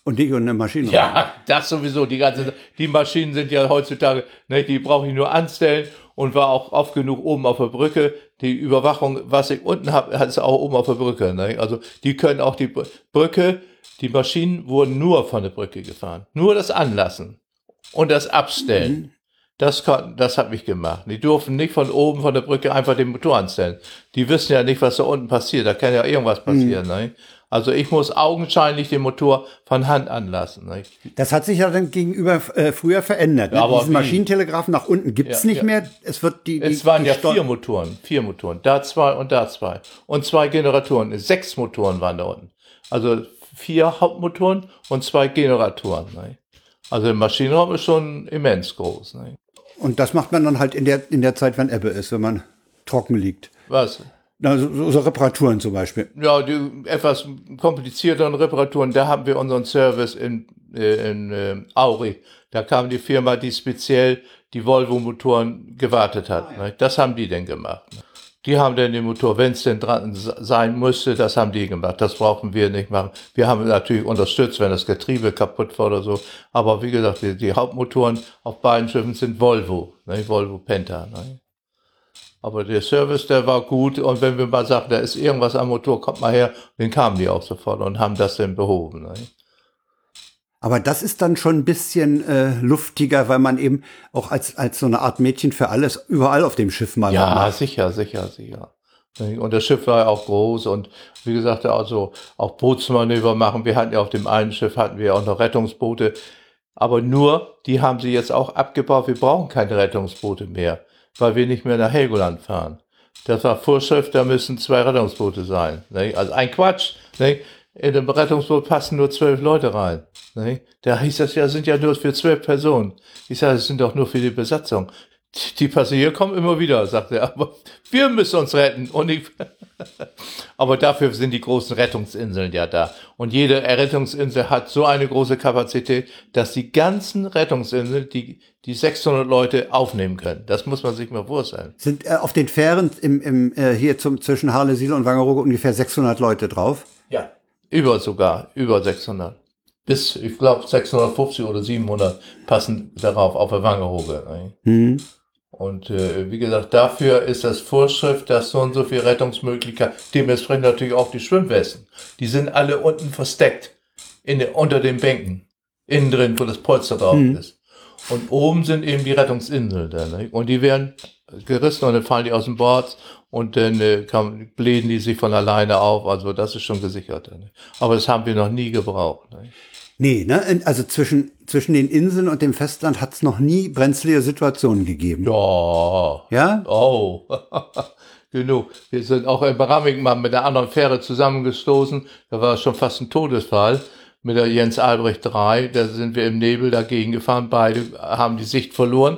Und nicht eine Maschine. Ja, das sowieso. Die ganze, die Maschinen sind ja heutzutage, ne, die brauche ich nur anstellen und war auch oft genug oben auf der Brücke. Die Überwachung, was ich unten habe, hat es auch oben auf der Brücke. Ne? Also die können auch die Brücke, die Maschinen wurden nur von der Brücke gefahren. Nur das Anlassen und das Abstellen. Mhm. Das, kann, das hat mich gemacht. Die durften nicht von oben von der Brücke einfach den Motor anstellen. Die wissen ja nicht, was da unten passiert. Da kann ja irgendwas passieren. Mhm. Ne? Also ich muss augenscheinlich den Motor von Hand anlassen. Nicht? Das hat sich ja dann gegenüber äh, früher verändert. Ne? aber Diesen Maschinentelegraphen nach unten gibt's ja, nicht ja. mehr. Es wird die. Es waren die ja vier Motoren, vier Motoren, da zwei und da zwei und zwei Generatoren. Sechs Motoren waren da unten. Also vier Hauptmotoren und zwei Generatoren. Nicht? Also der Maschinenraum ist schon immens groß. Nicht? Und das macht man dann halt in der in der Zeit, wenn Ebbe ist, wenn man trocken liegt. Was? Na, so, so Reparaturen zum Beispiel. Ja, die etwas komplizierteren Reparaturen, da haben wir unseren Service in, äh, in äh, Auri. Da kam die Firma, die speziell die Volvo-Motoren gewartet hat. Ah, ja. ne? Das haben die denn gemacht. Ne? Die haben dann den Motor, wenn es denn dran sein musste, das haben die gemacht. Das brauchen wir nicht machen. Wir haben natürlich unterstützt, wenn das Getriebe kaputt war oder so. Aber wie gesagt, die, die Hauptmotoren auf beiden Schiffen sind Volvo, ne? Volvo Penta. Ne? Aber der Service, der war gut. Und wenn wir mal sagen, da ist irgendwas am Motor, kommt mal her, dann kamen die auch sofort und haben das dann behoben. Ne? Aber das ist dann schon ein bisschen äh, luftiger, weil man eben auch als, als so eine Art Mädchen für alles überall auf dem Schiff mal Ja, macht. sicher, sicher, sicher. Und das Schiff war ja auch groß und wie gesagt, also auch Bootsmanöver machen. Wir hatten ja auf dem einen Schiff hatten wir auch noch Rettungsboote. Aber nur, die haben sie jetzt auch abgebaut. Wir brauchen keine Rettungsboote mehr weil wir nicht mehr nach Helgoland fahren. Das war Vorschrift, da müssen zwei Rettungsboote sein. Ne? Also ein Quatsch. Ne? In dem Rettungsboot passen nur zwölf Leute rein. Ne? Da hieß das ja, sind ja nur für zwölf Personen. Ich sage, es sind doch nur für die Besatzung. Die Passagiere kommen immer wieder, sagt er, aber wir müssen uns retten und nicht. aber dafür sind die großen Rettungsinseln ja da. Und jede Rettungsinsel hat so eine große Kapazität, dass die ganzen Rettungsinseln die, die 600 Leute aufnehmen können. Das muss man sich mal vorstellen. Sind äh, auf den Fähren im, im, äh, hier zum, zwischen Harlesiel und Wangerooge ungefähr 600 Leute drauf? Ja. Über sogar, über 600 bis, ich glaube, 650 oder 700 passen darauf auf der Wangerooge. Mhm. Und äh, wie gesagt, dafür ist das Vorschrift, dass so und so viel Rettungsmöglichkeit, dementsprechend natürlich auch die Schwimmwesten. Die sind alle unten versteckt, in unter den Bänken, innen drin, wo das Polster drauf mhm. ist. Und oben sind eben die Rettungsinseln da. Ne? Und die werden gerissen und dann fallen die aus dem Board und dann äh, blähen die sich von alleine auf. Also das ist schon gesichert. Ne? Aber das haben wir noch nie gebraucht. Ne? Nee, ne? Also zwischen, zwischen den Inseln und dem Festland hat es noch nie brenzlige Situationen gegeben. Ja. Ja? Oh. Genug. Wir sind auch in Baramik mal mit der anderen Fähre zusammengestoßen. Da war schon fast ein Todesfall. Mit der Jens Albrecht 3. Da sind wir im Nebel dagegen gefahren. Beide haben die Sicht verloren.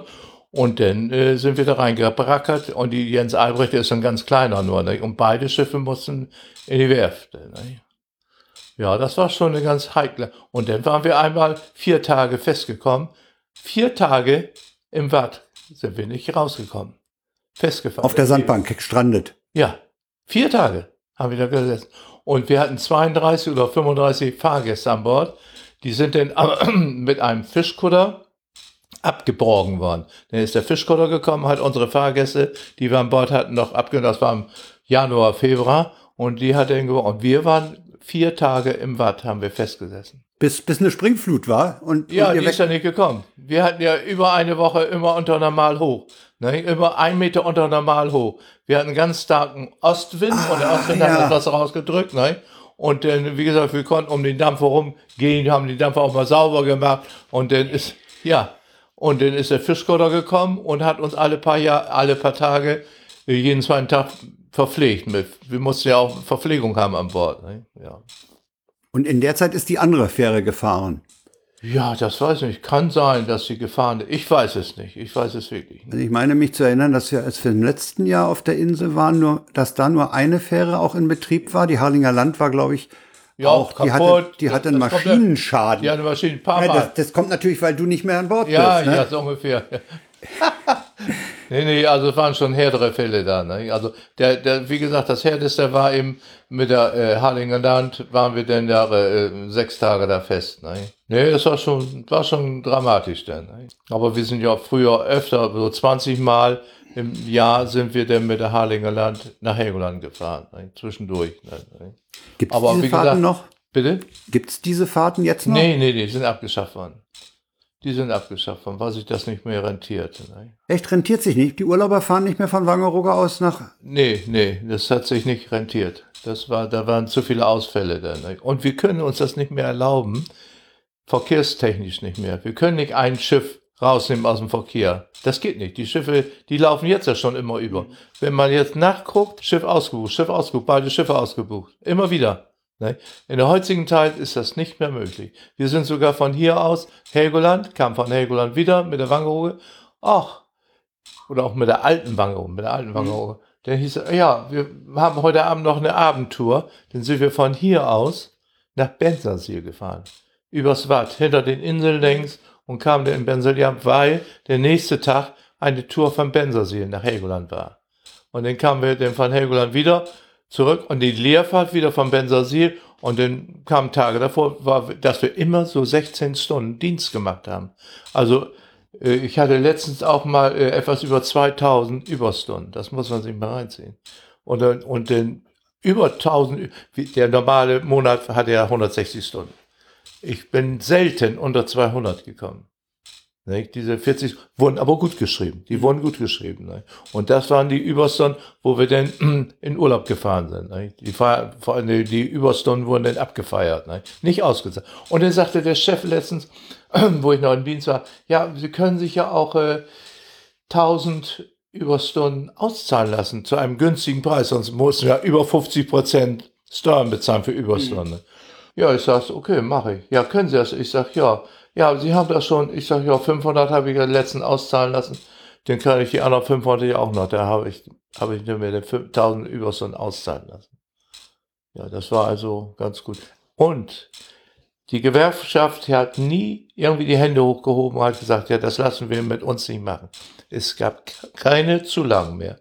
Und dann äh, sind wir da reingebrackert. Und die Jens Albrecht ist ein ganz kleiner nur. Ne? Und beide Schiffe mussten in die Werft. Ne? Ja, das war schon eine ganz heikle. Und dann waren wir einmal vier Tage festgekommen. Vier Tage im Watt sind wir nicht rausgekommen festgefahren. Auf der Sandbank gestrandet. Ja, vier Tage haben wir da gesessen. Und wir hatten 32 oder 35 Fahrgäste an Bord. Die sind dann mit einem Fischkutter abgeborgen worden. Dann ist der Fischkutter gekommen, hat unsere Fahrgäste, die wir an Bord hatten, noch abgenommen. Das war im Januar, Februar. Und die hat er geborgen. Und wir waren vier Tage im Watt, haben wir festgesessen. Bis, bis eine Springflut war? Und, ja, und die ist ja nicht gekommen. Wir hatten ja über eine Woche immer unter normal hoch. Ne, immer ein Meter unter normal hoch. Wir hatten einen ganz starken Ostwind ah, und der Ostwind ja. hat das Wasser rausgedrückt. Ne? Und dann, wie gesagt, wir konnten um den Dampfer rumgehen, haben den Dampfer auch mal sauber gemacht und dann ist, ja, und dann ist der Fischkutter gekommen und hat uns alle paar Jahr, alle paar Tage, jeden zweiten Tag verpflegt. Wir mussten ja auch Verpflegung haben an Bord. Ne? Ja. Und in der Zeit ist die andere Fähre gefahren. Ja, das weiß ich nicht. Kann sein, dass sie gefahren ist. Ich weiß es nicht. Ich weiß es wirklich nicht. Also ich meine mich zu erinnern, dass wir, als wir im letzten Jahr auf der Insel waren, nur, dass da nur eine Fähre auch in Betrieb war. Die Harlinger Land war, glaube ich, ja, auch kaputt. Die hatte, die hatte einen Maschinenschaden. Ja, eine Maschinen, paar ja, das, das, kommt natürlich, weil du nicht mehr an Bord ja, bist. Ja, ne? ja, so ungefähr. nee, nee, also es waren schon härtere Fälle da. Ne? Also der, der, wie gesagt, das härteste war eben mit der äh, Harlinger Land, waren wir denn da äh, sechs Tage da fest. Ne? Nee, das war schon, war schon dramatisch dann. Ne? Aber wir sind ja früher öfter, so 20 Mal im Jahr sind wir dann mit der Harlinger Land nach Helgoland gefahren, ne? zwischendurch. Ne? Gibt es diese Fahrten gesagt, noch? Bitte? Gibt es diese Fahrten jetzt noch? Nee, nee, die sind abgeschafft worden. Die sind abgeschafft worden, weil sich das nicht mehr rentiert. Ne? Echt, rentiert sich nicht? Die Urlauber fahren nicht mehr von Wangerooge aus nach... Nee, nee, das hat sich nicht rentiert. Das war, da waren zu viele Ausfälle da. Ne? Und wir können uns das nicht mehr erlauben, verkehrstechnisch nicht mehr. Wir können nicht ein Schiff rausnehmen aus dem Verkehr. Das geht nicht. Die Schiffe, die laufen jetzt ja schon immer über. Wenn man jetzt nachguckt, Schiff ausgebucht, Schiff ausgebucht, beide Schiffe ausgebucht. Immer wieder. Ne? In der heutigen Zeit ist das nicht mehr möglich. Wir sind sogar von hier aus, Helgoland, kam von Helgoland wieder mit der Wangerooge. Ach, oder auch mit der alten Wangerooge, mit der alten Wangerooge. Der hieß, ja, wir haben heute Abend noch eine Abendtour. Dann sind wir von hier aus nach Bensersiel gefahren. Übers Watt, hinter den Inseln längs und kamen dann in Bensersiel, weil der nächste Tag eine Tour von Bensersiel nach Helgoland war. Und dann kamen wir dann von Helgoland wieder zurück und die Leerfahrt wieder von Bensersiel und dann kamen Tage davor, war, dass wir immer so 16 Stunden Dienst gemacht haben. Also äh, ich hatte letztens auch mal äh, etwas über 2000 Überstunden. Das muss man sich mal reinziehen. Und dann, und dann über 1000, der normale Monat hatte ja 160 Stunden. Ich bin selten unter 200 gekommen. Nicht? Diese 40 wurden aber gut geschrieben. Die wurden gut geschrieben. Nicht? Und das waren die Überstunden, wo wir dann in Urlaub gefahren sind. Nicht? Die, Feier, die Überstunden wurden dann abgefeiert. Nicht, nicht ausgezahlt. Und dann sagte der Chef letztens, wo ich noch in Wien war, ja, Sie können sich ja auch äh, 1000 Überstunden auszahlen lassen zu einem günstigen Preis, sonst mussten wir über 50 Prozent Steuern bezahlen für Überstunden. Mhm. Ja, ich sag, okay, mache ich. Ja, können Sie das? Ich sag, ja. Ja, Sie haben das schon, ich sage ja, 500 habe ich ja letzten auszahlen lassen. Den kann ich die anderen 500 ja auch noch. Da habe ich, habe ich mir den 5000 Überstunden auszahlen lassen. Ja, das war also ganz gut. Und die Gewerkschaft hat nie irgendwie die Hände hochgehoben und hat gesagt, ja, das lassen wir mit uns nicht machen. Es gab keine Zulagen mehr.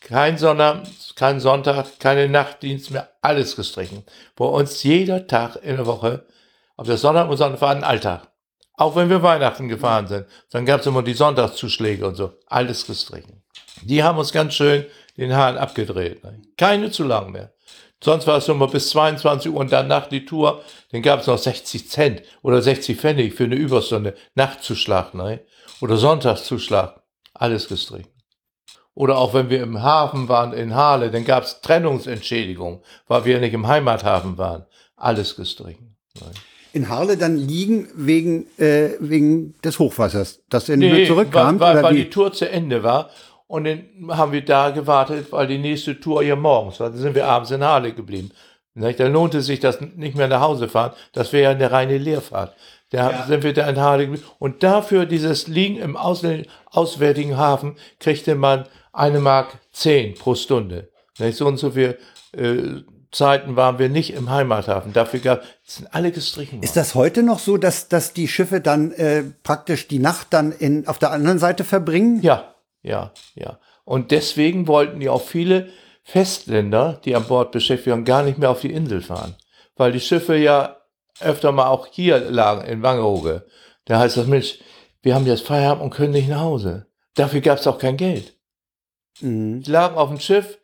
Kein Sonntag, kein Sonntag, keine Nachtdienst mehr, alles gestrichen. Bei uns jeder Tag in der Woche, ob das Sonntag und Sonntag war ein Alltag. Auch wenn wir Weihnachten gefahren sind, dann gab es immer die Sonntagszuschläge und so. Alles gestrichen. Die haben uns ganz schön den Hahn abgedreht. Ne? Keine zu lang mehr. Sonst war es immer bis 22 Uhr und danach die Tour. Dann gab es noch 60 Cent oder 60 Pfennig für eine Überstunde. Nachtzuschlag, ne? Oder Sonntagszuschlag. Alles gestrichen. Oder auch wenn wir im Hafen waren in Halle, dann gab es Trennungsentschädigung, weil wir nicht im Heimathafen waren. Alles gestrichen. Nein. In Harle dann liegen wegen, äh, wegen des Hochwassers, das in nee, zurückkam? Weil, weil, weil die Tour zu Ende war. Und dann haben wir da gewartet, weil die nächste Tour ja morgens war. Dann sind wir abends in Halle geblieben. Dann lohnte sich das nicht mehr nach Hause fahren. Das wäre ja eine reine Leerfahrt. Da ja. sind wir da in Halle geblieben. Und dafür dieses Liegen im auswärtigen Hafen kriegte man eine Mark zehn pro Stunde. So und so viel äh, Zeiten waren wir nicht im Heimathafen. Dafür gab sind alle gestrichen. Worden. Ist das heute noch so, dass, dass die Schiffe dann äh, praktisch die Nacht dann in, auf der anderen Seite verbringen? Ja, ja, ja. Und deswegen wollten ja auch viele Festländer, die an Bord beschäftigt waren, gar nicht mehr auf die Insel fahren. Weil die Schiffe ja öfter mal auch hier lagen, in Wangerooge. Da heißt das, Mensch, wir haben jetzt Feierabend und können nicht nach Hause. Dafür gab es auch kein Geld. Mhm. Die lagen auf dem Schiff,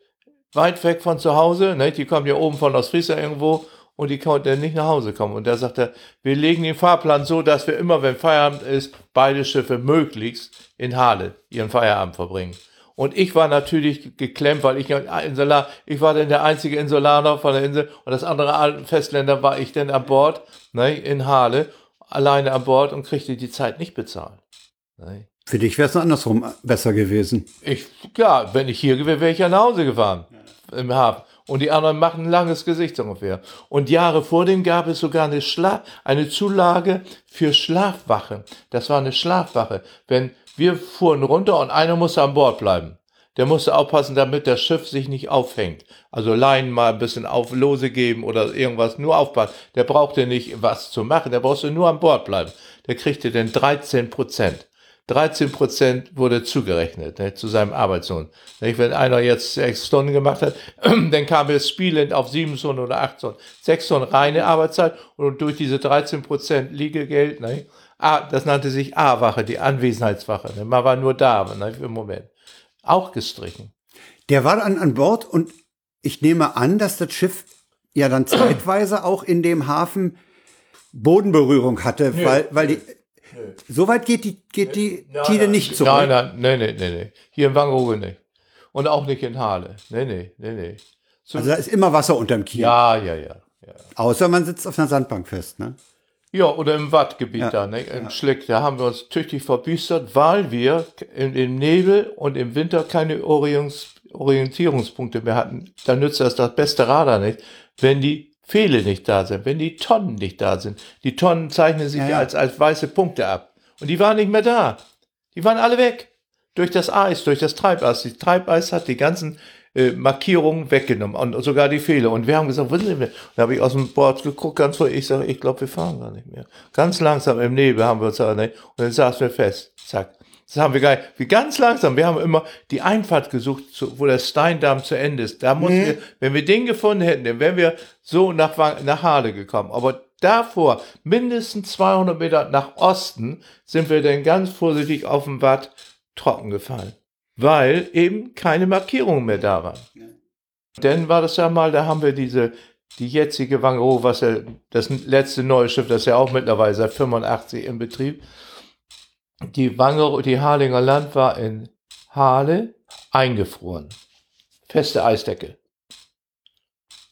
weit weg von zu Hause, ne? die kommen ja oben von Ostfriesland irgendwo und die konnten nicht nach Hause kommen. Und da sagt er, wir legen den Fahrplan so, dass wir immer, wenn Feierabend ist, beide Schiffe möglichst in Halle ihren Feierabend verbringen. Und ich war natürlich geklemmt, weil ich Insular, ich war dann der einzige Insulaner von der Insel und das andere Festländer war ich dann an Bord, ne, in Halle, alleine an Bord und kriegte die Zeit nicht bezahlt. Ne. Für dich wäre es andersrum besser gewesen. Ich, ja, wenn ich hier gewesen wäre, ich ja nach Hause gefahren im Hafen. Und die anderen machen ein langes Gesicht ungefähr. Und Jahre vor dem gab es sogar eine, Schla eine Zulage für Schlafwache. Das war eine Schlafwache. Wenn wir fuhren runter und einer musste an Bord bleiben. Der musste aufpassen, damit das Schiff sich nicht aufhängt. Also Leinen mal ein bisschen auf Lose geben oder irgendwas, nur aufpassen. Der brauchte nicht was zu machen, der brauchte nur an Bord bleiben. Der kriegte dann 13 Prozent. 13 Prozent wurde zugerechnet ne, zu seinem Arbeitslohn. Wenn einer jetzt sechs Stunden gemacht hat, dann kam es spielend auf sieben Stunden oder acht Stunden. Sechs Stunden reine Arbeitszeit und durch diese 13 Prozent Liegegeld, ne, das nannte sich A-Wache, die Anwesenheitswache. Ne? Man war nur da ne, im Moment. Auch gestrichen. Der war dann an Bord und ich nehme an, dass das Schiff ja dann zeitweise auch in dem Hafen Bodenberührung hatte, weil, weil die. So weit geht die, geht die nein, Tide nein, nicht zurück. Nein, nein, nein, nein, nein, nein. Hier in Wangerooge nicht. Und auch nicht in Halle. Nein, nein, nein, nein. also da ist immer Wasser unterm Kiel. Ja, ja, ja, ja. Außer man sitzt auf einer Sandbank fest, ne? Ja, oder im Wattgebiet ja, da, ne? im ja. Schlick. Da haben wir uns tüchtig verbüstert, weil wir in, im Nebel und im Winter keine Orientierungspunkte mehr hatten. Da nützt das das beste Radar nicht, wenn die Pfähle nicht da sind, wenn die Tonnen nicht da sind. Die Tonnen zeichnen sich ja, ja. Als, als weiße Punkte ab. Und die waren nicht mehr da. Die waren alle weg. Durch das Eis, durch das Treibeis. Die Treibeis hat die ganzen äh, Markierungen weggenommen und sogar die Fehler. Und wir haben gesagt, wo sind wir? Da habe ich aus dem Board geguckt, ganz voll. Ich sage, ich glaube, wir fahren gar nicht mehr. Ganz langsam im Nebel haben wir uns da, ne? und dann saßen wir fest. Zack. Das haben wir gar. Wie ganz langsam. Wir haben immer die Einfahrt gesucht, wo der Steindamm zu Ende ist. Da mussten mhm. wir, wenn wir den gefunden hätten, dann wären wir so nach, nach Hade gekommen. Aber davor, mindestens 200 Meter nach Osten, sind wir dann ganz vorsichtig auf dem Watt trocken gefallen weil eben keine Markierungen mehr da waren. Ja. Dann war das ja mal, da haben wir diese, die jetzige Wangerooge, was ja das letzte neue Schiff, das ist ja auch mittlerweile seit 85 in Betrieb. Die Wangerooge, die Harlinger Land war in Halle eingefroren. Feste Eisdecke.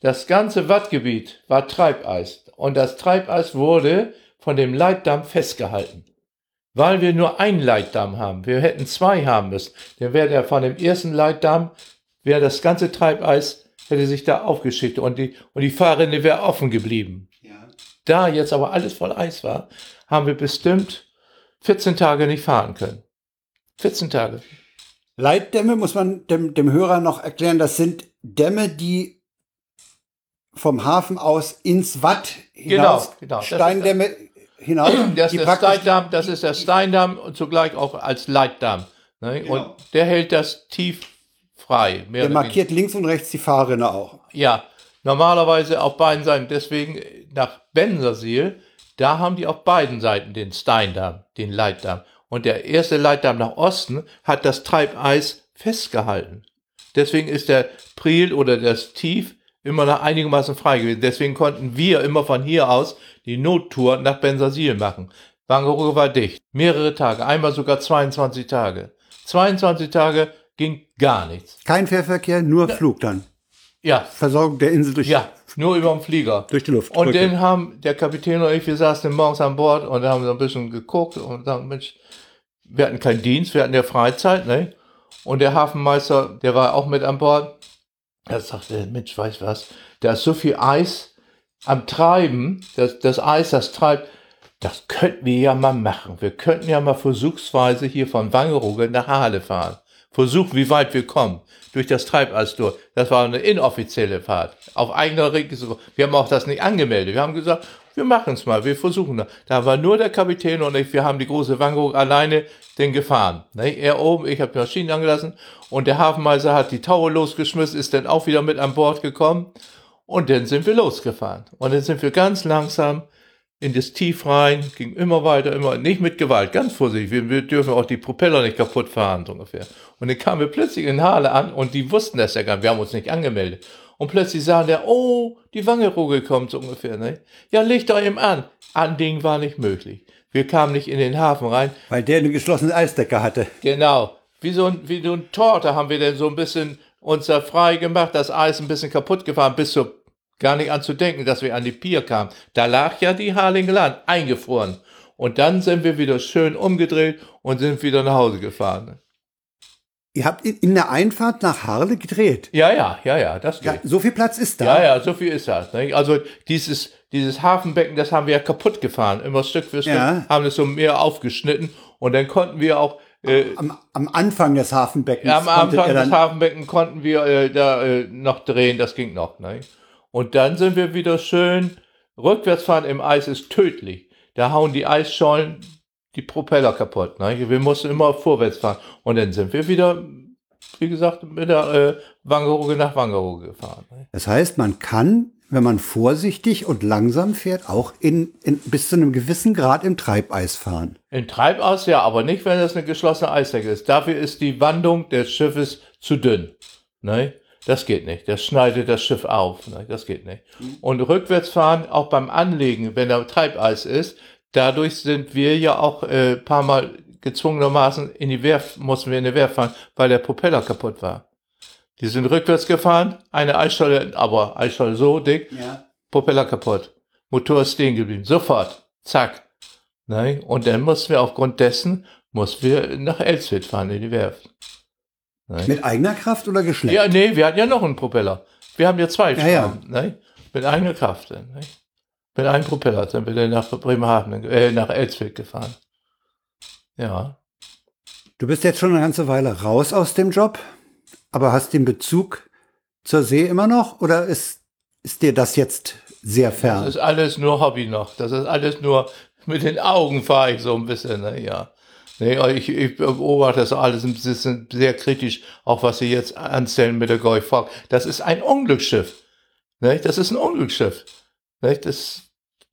Das ganze Wattgebiet war Treibeis und das Treibeis wurde von dem Leitdamm festgehalten weil wir nur einen Leitdamm haben. Wir hätten zwei haben müssen. Dann wäre der von dem ersten Leitdamm, wäre das ganze Treibeis, hätte sich da aufgeschickt und die, und die Fahrrinne wäre offen geblieben. Ja. Da jetzt aber alles voll Eis war, haben wir bestimmt 14 Tage nicht fahren können. 14 Tage. Leitdämme muss man dem, dem Hörer noch erklären, das sind Dämme, die vom Hafen aus ins Watt hinaus, genau, genau. Steindämme hinaus. Das ist, der Steindamm, das ist der Steindamm und zugleich auch als Leitdamm. Ne? Genau. Und der hält das tief frei. der markiert links und rechts die Fahrrinne auch. Ja, normalerweise auf beiden Seiten. Deswegen nach Bensersiel, da haben die auf beiden Seiten den Steindamm, den Leitdamm. Und der erste Leitdamm nach Osten hat das Treibeis festgehalten. Deswegen ist der Priel oder das Tief immer noch einigermaßen frei gewesen. Deswegen konnten wir immer von hier aus die Nottour nach Bensasil machen. Wangerooge war dicht. Mehrere Tage, einmal sogar 22 Tage. 22 Tage ging gar nichts. Kein Fährverkehr, nur Flug dann. Ja, Versorgung der Insel durch, ja, nur über den Flieger. durch die Luft. Und Brücke. dann haben der Kapitän und ich, wir saßen morgens an Bord und haben so ein bisschen geguckt und sagen, Mensch, wir hatten keinen Dienst, wir hatten ja Freizeit, ne? Und der Hafenmeister, der war auch mit an Bord. Er sagte, Mensch, weißt du was, da ist so viel Eis am Treiben, das, das Eis, das treibt, das könnten wir ja mal machen. Wir könnten ja mal versuchsweise hier von Wangerooge nach Halle fahren. Versuchen, wie weit wir kommen. Durch das Treibeis durch. Das war eine inoffizielle Fahrt. Auf eigener Risiko. Wir haben auch das nicht angemeldet. Wir haben gesagt, wir machen es mal, wir versuchen das. Da war nur der Kapitän und ich, wir haben die große Wangerooge alleine den gefahren. Ne? Er oben, ich habe die Maschinen angelassen und der Hafenmeister hat die Taue losgeschmissen, ist dann auch wieder mit an Bord gekommen und dann sind wir losgefahren. Und dann sind wir ganz langsam in das Tief rein, ging immer weiter, immer, nicht mit Gewalt, ganz vorsichtig, wir, wir dürfen auch die Propeller nicht kaputt fahren, so ungefähr. Und dann kamen wir plötzlich in Halle an und die wussten das ja gar nicht, wir haben uns nicht angemeldet. Und plötzlich sahen der, oh, die Wangerooge kommt, so ungefähr, ne? Ja, legt doch eben an. Anding war nicht möglich. Wir kamen nicht in den Hafen rein. Weil der eine geschlossene Eisdecke hatte. Genau. Wie so ein, wie so ein Torte haben wir denn so ein bisschen uns da frei gemacht, das Eis ein bisschen kaputt gefahren, bis zur gar nicht anzudenken, dass wir an die Pier kamen. Da lag ja die Harlingeland eingefroren. Und dann sind wir wieder schön umgedreht und sind wieder nach Hause gefahren. Ihr habt in, der Einfahrt nach Harle gedreht. Ja, ja, ja, ja, das geht. Ja, so viel Platz ist da. Ja, ja, so viel ist das. Ne? Also dieses, dieses Hafenbecken, das haben wir ja kaputt gefahren. Immer Stück für Stück Ja. haben es so mehr aufgeschnitten. Und dann konnten wir auch äh, Am, am Anfang des Hafenbeckens. am konntet Anfang des dann, Hafenbecken konnten wir äh, da äh, noch drehen, das ging noch. Ne? Und dann sind wir wieder schön rückwärts fahren im Eis ist tödlich. Da hauen die Eisschollen die Propeller kaputt. Ne? Wir mussten immer vorwärts fahren. Und dann sind wir wieder, wie gesagt, mit der äh, Wangerooge nach Wangerooge gefahren. Ne? Das heißt, man kann, wenn man vorsichtig und langsam fährt, auch in, in, bis zu einem gewissen Grad im Treibeis fahren. In Treibaus ja, aber nicht, wenn das eine geschlossene Eisdecke ist. Dafür ist die Wandung des Schiffes zu dünn. Ne? Das geht nicht. Das schneidet das Schiff auf. Ne? Das geht nicht. Und rückwärts fahren, auch beim Anlegen, wenn da Treibeis ist, dadurch sind wir ja auch äh, ein paar Mal gezwungenermaßen in die Werft, mussten wir in die Werft fahren, weil der Propeller kaputt war. Die sind rückwärts gefahren, eine Eisscholle, aber Eisscholle so dick, Ja. Propeller kaputt. Motor ist stehen geblieben. Sofort. Zack. Ne? Und dann mussten wir aufgrund dessen, mussten wir nach Elsfeld fahren in die Werft. Mit eigener Kraft oder geschleppt? Ja, nee, wir hatten ja noch einen Propeller. Wir haben ja zwei Ja, ja. Ne? Mit eigener Kraft. Ne? Mit einem Propeller sind wir dann nach Bremerhaven, äh, nach Elsfeld gefahren. Ja. Du bist jetzt schon eine ganze Weile raus aus dem Job, aber hast den Bezug zur See immer noch oder ist, ist dir das jetzt sehr Das fern? ist alles nur Hobby noch. Das ist alles nur mit den Augen fahre ich so ein bisschen, ne? ja. Nee, ich, ich beobachte das alles ein bisschen sehr kritisch, auch was sie jetzt anstellen mit der Goy Fog. Das ist ein Unglücksschiff. Ne? Das ist ein Unglücksschiff. Ne? Das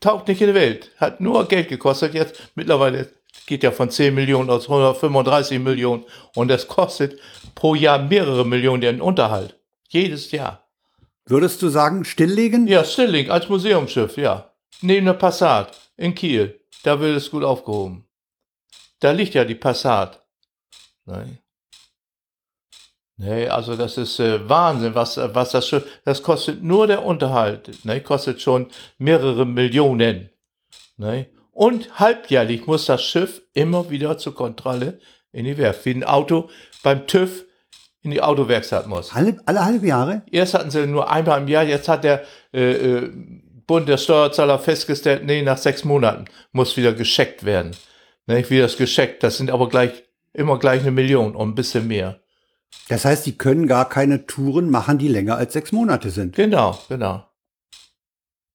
taucht nicht in die Welt. Hat nur Geld gekostet. Jetzt mittlerweile geht ja von 10 Millionen aus 135 Millionen und das kostet pro Jahr mehrere Millionen den Unterhalt. Jedes Jahr. Würdest du sagen, stilllegen? Ja, Stilling als Museumsschiff, ja. Neben der Passat in Kiel. Da wird es gut aufgehoben. Da liegt ja die Passat. Nee. Nee, also das ist äh, Wahnsinn, was, was das Schiff, das kostet nur der Unterhalt. Ne? Kostet schon mehrere Millionen. Ne? Und halbjährlich muss das Schiff immer wieder zur Kontrolle in die Werft. Wie ein Auto beim TÜV in die Autowerkstatt muss. Alle, alle halbe Jahre? Erst hatten sie nur einmal im Jahr, jetzt hat der äh, äh, Bund der Steuerzahler festgestellt, nee, nach sechs Monaten muss wieder gescheckt werden. Ne, wie das gescheckt, das sind aber gleich immer gleich eine Million und ein bisschen mehr. Das heißt, die können gar keine Touren machen, die länger als sechs Monate sind. Genau, genau.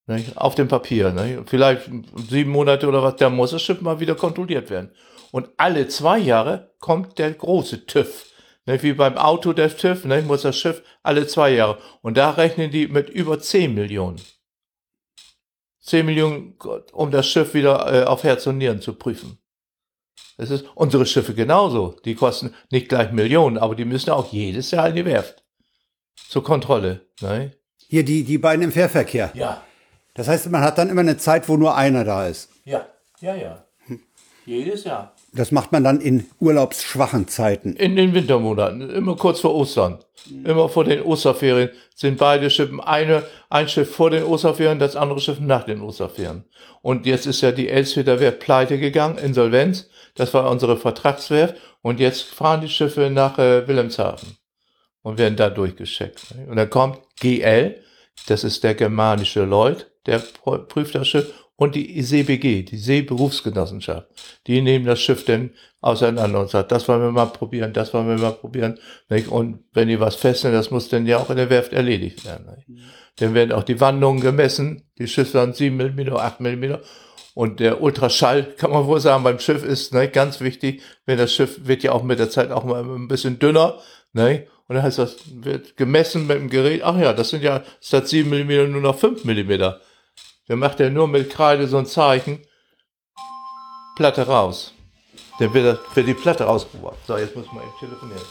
Ne, auf dem Papier. Ne? Vielleicht sieben Monate oder was, da muss das Schiff mal wieder kontrolliert werden. Und alle zwei Jahre kommt der große TÜV. Ne, wie beim Auto der TÜV, ne, muss das Schiff alle zwei Jahre. Und da rechnen die mit über 10 Millionen. 10 Millionen, um das Schiff wieder äh, auf Herz und Nieren zu prüfen. Das ist unsere Schiffe genauso. Die kosten nicht gleich Millionen, aber die müssen auch jedes Jahr in die Werft. Zur Kontrolle. Ne? Hier die, die beiden im Fährverkehr. Ja, Das heißt, man hat dann immer eine Zeit, wo nur einer da ist. ja, ja, ja. Jedes Jahr. Das macht man dann in urlaubsschwachen Zeiten. In den Wintermonaten, immer kurz vor Ostern. Immer vor den Osterferien sind beide Schiffen, eine, ein Schiff vor den Osterferien, das andere Schiff nach den Osterferien. Und jetzt ist ja die Elsfeder Werft pleite gegangen, Insolvenz. Das war unsere Vertragswerft. Und jetzt fahren die Schiffe nach äh, Wilhelmshaven und werden da durchgeschickt. Und dann kommt GL, das ist der germanische Lloyd, der prüft das Schiff und die SeeBG, die Seeberufsgenossenschaft, die nehmen das Schiff denn auseinander und sagt, das wollen wir mal probieren, das wollen wir mal probieren. Nicht? Und wenn die was feststellen, das muss dann ja auch in der Werft erledigt werden. Nicht? Mhm. Dann werden auch die Wandungen gemessen, die Schiffe sind 7 mm, 8 mm. Und der Ultraschall, kann man wohl sagen, beim Schiff ist ne, ganz wichtig, wenn das Schiff wird ja auch mit der Zeit auch mal ein bisschen dünner. Ne? Und dann heißt das, wird gemessen mit dem Gerät, ach ja, das sind ja statt 7 mm nur noch 5 mm. Dann macht er nur mit Kreide so ein Zeichen. Platte raus. Dann wird, wird die Platte rausgeworfen. So, jetzt muss man eben telefonieren.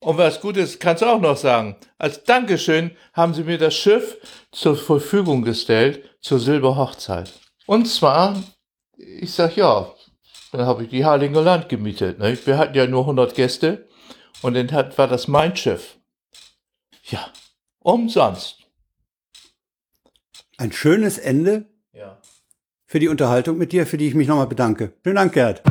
Und was gut ist, kannst du auch noch sagen. Als Dankeschön haben sie mir das Schiff zur Verfügung gestellt zur Silberhochzeit. Und zwar, ich sag ja, dann habe ich die Harlinger Land gemietet. Ne? Wir hatten ja nur 100 Gäste und dann hat, war das mein Schiff. Ja, umsonst. Ein schönes Ende ja. für die Unterhaltung mit dir, für die ich mich nochmal bedanke. Vielen Dank, Gerd.